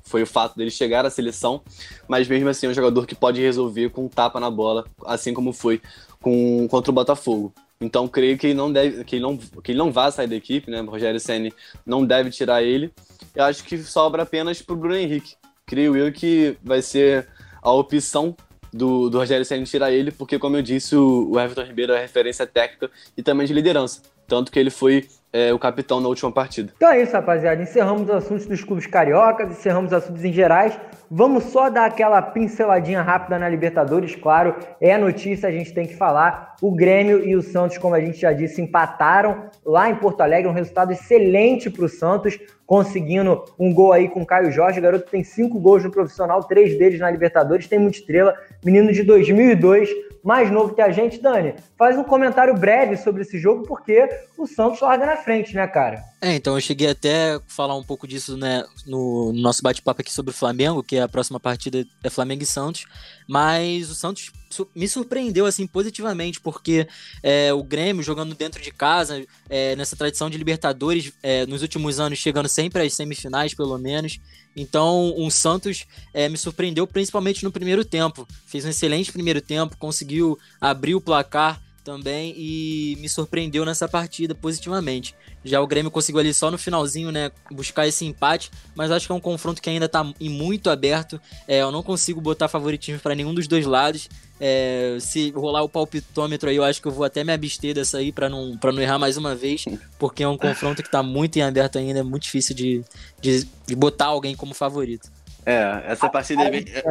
foi o fato dele chegar à seleção, mas mesmo assim é um jogador que pode resolver com um tapa na bola, assim como foi com, contra o Botafogo. Então creio que ele não deve, que ele não, que ele não vai sair da equipe, né? O Rogério Ceni não deve tirar ele. Eu acho que sobra apenas para o Bruno Henrique. Creio eu que vai ser a opção do, do Rogério Ceni tirar ele, porque como eu disse, o, o Everton Ribeiro é referência técnica e também de liderança, tanto que ele foi é, o capitão na última partida. Então é isso, rapaziada. Encerramos os assuntos dos clubes cariocas, encerramos os assuntos em gerais. Vamos só dar aquela pinceladinha rápida na Libertadores, claro. É notícia, a gente tem que falar. O Grêmio e o Santos, como a gente já disse, empataram lá em Porto Alegre. Um resultado excelente para o Santos, conseguindo um gol aí com o Caio Jorge. O garoto tem cinco gols no profissional, três deles na Libertadores, tem muita estrela. Menino de 2002 mais novo que a gente, Dani, faz um comentário breve sobre esse jogo, porque o Santos larga na frente, né, cara? É, então eu cheguei até a falar um pouco disso né, no, no nosso bate-papo aqui sobre o Flamengo, que é a próxima partida é Flamengo e Santos, mas o Santos me surpreendeu assim positivamente, porque é, o Grêmio jogando dentro de casa, é, nessa tradição de Libertadores, é, nos últimos anos chegando sempre às semifinais, pelo menos. Então, o Santos é, me surpreendeu principalmente no primeiro tempo. Fez um excelente primeiro tempo, conseguiu abrir o placar também e me surpreendeu nessa partida positivamente. Já o Grêmio conseguiu ali só no finalzinho, né, buscar esse empate, mas acho que é um confronto que ainda está muito aberto. É, eu não consigo botar favoritismo para nenhum dos dois lados. É, se rolar o palpitômetro aí, eu acho que eu vou até me abster dessa aí para não, pra não errar mais uma vez, porque é um confronto que está muito em aberto ainda, é muito difícil de, de, de botar alguém como favorito. É, essa partida cara, é...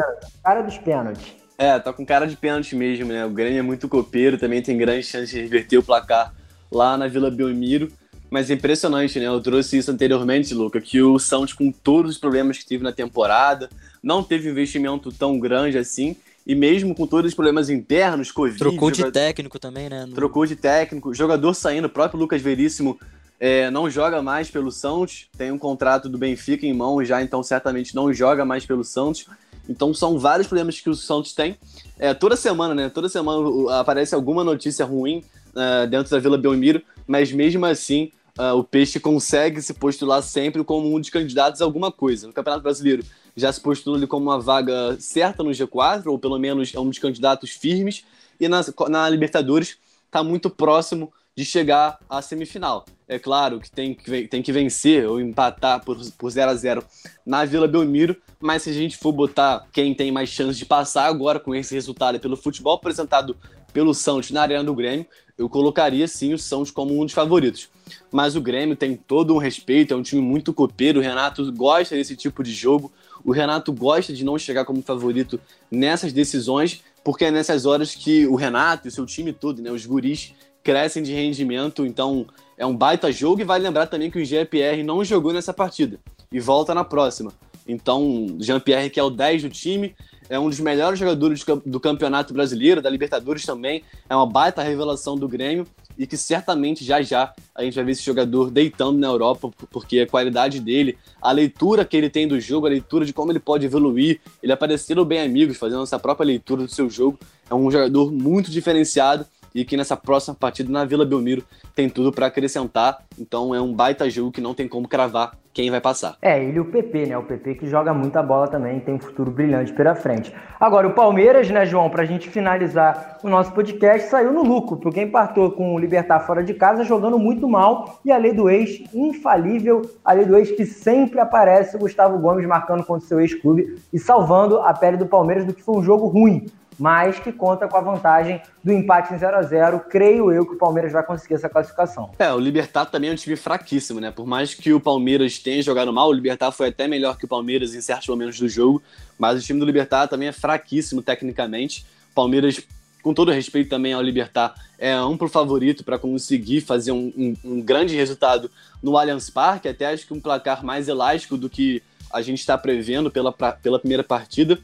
cara dos pênaltis. É, tá com cara de pênalti mesmo, né? O Grêmio é muito copeiro, também tem grande chance de reverter o placar lá na Vila Belmiro. Mas é impressionante, né? Eu trouxe isso anteriormente, Luca, que o Santos, com todos os problemas que teve na temporada, não teve investimento tão grande assim. E mesmo com todos os problemas internos, Covid. Trocou de técnico também, né? No... Trocou de técnico, jogador saindo, o próprio Lucas Veríssimo é, não joga mais pelo Santos, tem um contrato do Benfica em mão já, então certamente não joga mais pelo Santos. Então são vários problemas que o Santos tem. É, toda semana, né? Toda semana aparece alguma notícia ruim uh, dentro da Vila Belmiro, mas mesmo assim uh, o Peixe consegue se postular sempre como um dos candidatos a alguma coisa. No Campeonato Brasileiro já se postula ele como uma vaga certa no G4, ou pelo menos é um dos candidatos firmes, e na, na Libertadores está muito próximo de chegar à semifinal. É claro que tem que, tem que vencer ou empatar por, por 0 a 0 na Vila Belmiro, mas se a gente for botar quem tem mais chance de passar agora com esse resultado pelo futebol apresentado pelo Santos na Arena do Grêmio, eu colocaria sim o Santos como um dos favoritos. Mas o Grêmio tem todo um respeito, é um time muito copeiro, o Renato gosta desse tipo de jogo, o Renato gosta de não chegar como favorito nessas decisões, porque é nessas horas que o Renato e o seu time todo, né, os guris, crescem de rendimento, então é um baita jogo e vale lembrar também que o Jean-Pierre não jogou nessa partida e volta na próxima. Então, Jean-Pierre, que é o 10 do time, é um dos melhores jogadores do Campeonato Brasileiro, da Libertadores também, é uma baita revelação do Grêmio e que certamente já já a gente vai ver esse jogador deitando na Europa, porque a qualidade dele, a leitura que ele tem do jogo, a leitura de como ele pode evoluir, ele aparecendo bem amigos, fazendo essa própria leitura do seu jogo, é um jogador muito diferenciado e que nessa próxima partida na Vila Belmiro tem tudo para acrescentar. Então é um baita jogo que não tem como cravar quem vai passar. É, ele e o PP, né? O PP que joga muita bola também, tem um futuro brilhante pela frente. Agora, o Palmeiras, né, João, pra gente finalizar o nosso podcast, saiu no lucro, porque empatou com o Libertar fora de casa, jogando muito mal, e a lei do ex, infalível, a lei do ex que sempre aparece, o Gustavo Gomes marcando contra o seu ex-clube e salvando a pele do Palmeiras do que foi um jogo ruim mas que conta com a vantagem do empate em 0 a 0 Creio eu que o Palmeiras vai conseguir essa classificação. É, o Libertar também é um time fraquíssimo, né? Por mais que o Palmeiras tenha jogado mal, o Libertar foi até melhor que o Palmeiras em certos momentos do jogo, mas o time do Libertar também é fraquíssimo tecnicamente. O Palmeiras com todo respeito também ao Libertar, é amplo favorito para conseguir fazer um, um, um, grande resultado no Allianz Parque, até acho que um placar mais elástico do que a gente está prevendo pela, pela primeira partida.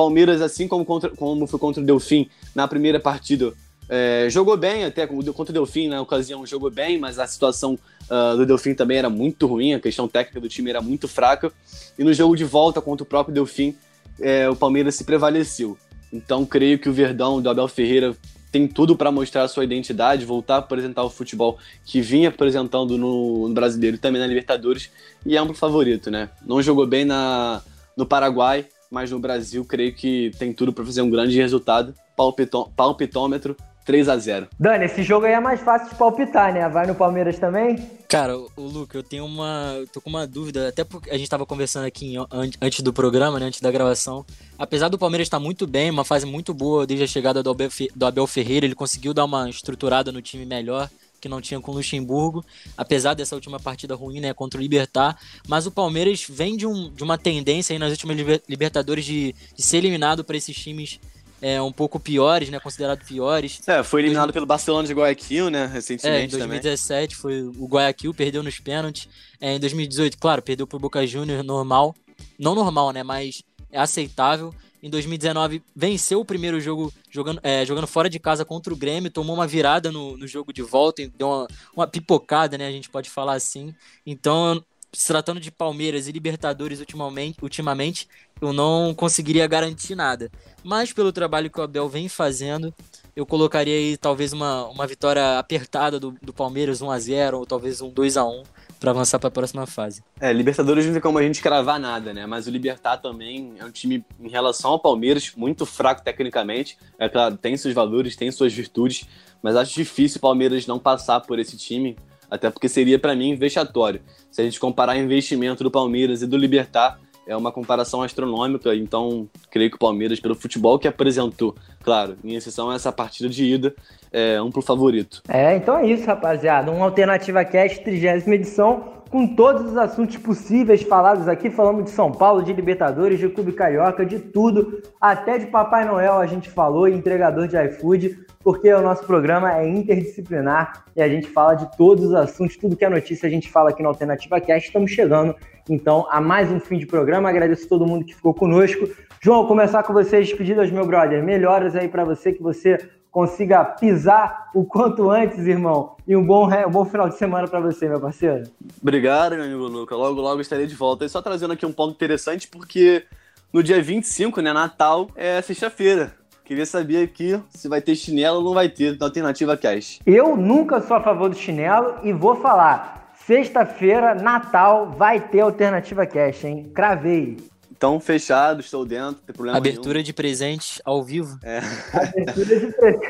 Palmeiras, assim como, contra, como foi contra o Delfim na primeira partida, é, jogou bem, até contra o Delfim na ocasião jogou bem, mas a situação uh, do Delfim também era muito ruim, a questão técnica do time era muito fraca. E no jogo de volta contra o próprio Delfim, é, o Palmeiras se prevaleceu. Então creio que o Verdão do Abel Ferreira tem tudo para mostrar a sua identidade, voltar a apresentar o futebol que vinha apresentando no, no Brasileiro e também na Libertadores, e é um favorito, né? Não jogou bem na, no Paraguai, mas no Brasil creio que tem tudo para fazer um grande resultado. Palpitô, palpitômetro 3 a 0 Dani, esse jogo aí é mais fácil de palpitar, né? Vai no Palmeiras também? Cara, o Luca, eu tenho uma. Eu tô com uma dúvida, até porque a gente tava conversando aqui antes do programa, né? Antes da gravação. Apesar do Palmeiras estar muito bem, uma fase muito boa desde a chegada do Abel, do Abel Ferreira, ele conseguiu dar uma estruturada no time melhor que não tinha com o Luxemburgo, apesar dessa última partida ruim, né, contra o Libertar, mas o Palmeiras vem de, um, de uma tendência aí nas últimas Libertadores de, de ser eliminado para esses times é, um pouco piores, né? Considerados piores. É, foi eliminado Dois... pelo Barcelona de Guayaquil, né? Recentemente. É, em 2017 também. foi o Guayaquil, perdeu nos pênaltis. É, em 2018, claro, perdeu pro Boca Juniors normal. Não normal, né? Mas é aceitável. Em 2019, venceu o primeiro jogo jogando, é, jogando fora de casa contra o Grêmio, tomou uma virada no, no jogo de volta, deu uma, uma pipocada, né? A gente pode falar assim. Então, se tratando de Palmeiras e Libertadores ultimamente, ultimamente, eu não conseguiria garantir nada. Mas pelo trabalho que o Abel vem fazendo, eu colocaria aí talvez uma, uma vitória apertada do, do Palmeiras, 1 a 0 ou talvez um 2 a 1 para avançar para a próxima fase. É, Libertadores não tem como a gente cravar nada, né? Mas o Libertar também é um time, em relação ao Palmeiras, muito fraco tecnicamente. É claro, tem seus valores, tem suas virtudes, mas acho difícil o Palmeiras não passar por esse time, até porque seria para mim vexatório. Se a gente comparar investimento do Palmeiras e do Libertar, é uma comparação astronômica, então creio que o Palmeiras, pelo futebol que apresentou, claro, em exceção a essa partida de ida, é pro favorito. É, então é isso, rapaziada. Uma Alternativa Cast, 30 edição, com todos os assuntos possíveis falados aqui. Falamos de São Paulo, de Libertadores, de Clube Carioca, de tudo. Até de Papai Noel a gente falou, entregador de iFood, porque o nosso programa é interdisciplinar e a gente fala de todos os assuntos, tudo que é notícia a gente fala aqui na Alternativa Cast. Estamos chegando, então, a mais um fim de programa. Agradeço todo mundo que ficou conosco. João, começar com você, despedidas, meu brother. Melhoras aí para você, que você consiga pisar o quanto antes, irmão. E um bom, um bom final de semana para você, meu parceiro. Obrigado, meu amigo Luca. Logo, logo estarei de volta. E só trazendo aqui um ponto interessante, porque no dia 25, né, Natal, é sexta-feira. Queria saber aqui se vai ter chinelo ou não vai ter na alternativa cash. Eu nunca sou a favor do chinelo e vou falar. Sexta-feira, Natal, vai ter alternativa cash, hein? Cravei. Então, fechado, estou dentro, não tem problema Abertura nenhum. de presente ao vivo. É. Abertura de presente.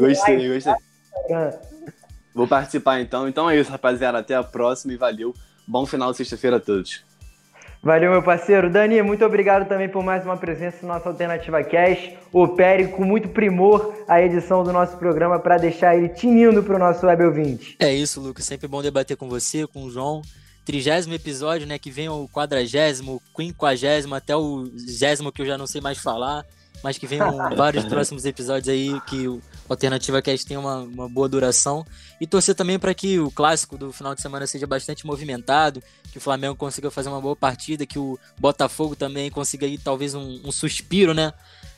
gostei, gostei. Vou participar então. Então é isso, rapaziada. Até a próxima e valeu. Bom final de sexta-feira a todos. Valeu, meu parceiro. Dani, muito obrigado também por mais uma presença no nosso Alternativa Cash. Opere com muito primor a edição do nosso programa para deixar ele tinindo para o nosso web ouvinte. É isso, Lucas. Sempre bom debater com você, com o João trigésimo episódio, né? Que vem o quadragésimo, quinquagésimo, até o zésimo que eu já não sei mais falar, mas que venham vários próximos episódios aí que o Alternativa Cast tenha uma, uma boa duração. E torcer também para que o clássico do final de semana seja bastante movimentado, que o Flamengo consiga fazer uma boa partida, que o Botafogo também consiga aí talvez um, um suspiro, né?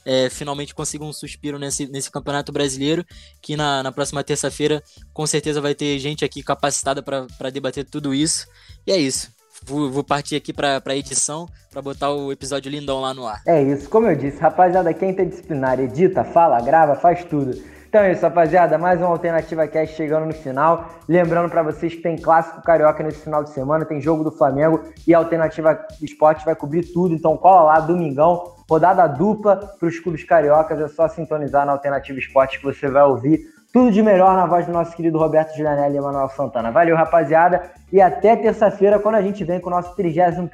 é, finalmente consiga um suspiro nesse, nesse Campeonato Brasileiro, que na, na próxima terça-feira com certeza vai ter gente aqui capacitada para debater tudo isso. E é isso. Vou, vou partir aqui para a edição para botar o episódio lindão lá no ar. É isso, como eu disse, rapaziada, quem tem disciplinar, edita, fala, grava, faz tudo. Então é isso, rapaziada. Mais uma Alternativa Cast chegando no final. Lembrando para vocês que tem Clássico Carioca nesse final de semana, tem jogo do Flamengo e a Alternativa Esporte vai cobrir tudo. Então cola lá, domingão, rodada dupla para os clubes cariocas. É só sintonizar na Alternativa Esporte que você vai ouvir tudo de melhor na voz do nosso querido Roberto Gianelli e Emanuel Santana. Valeu, rapaziada. E até terça-feira, quando a gente vem com o nosso 31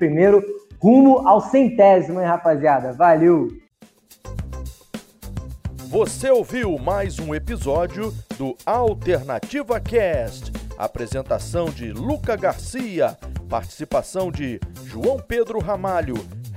rumo ao centésimo, hein, rapaziada. Valeu! Você ouviu mais um episódio do Alternativa Cast. Apresentação de Luca Garcia, participação de João Pedro Ramalho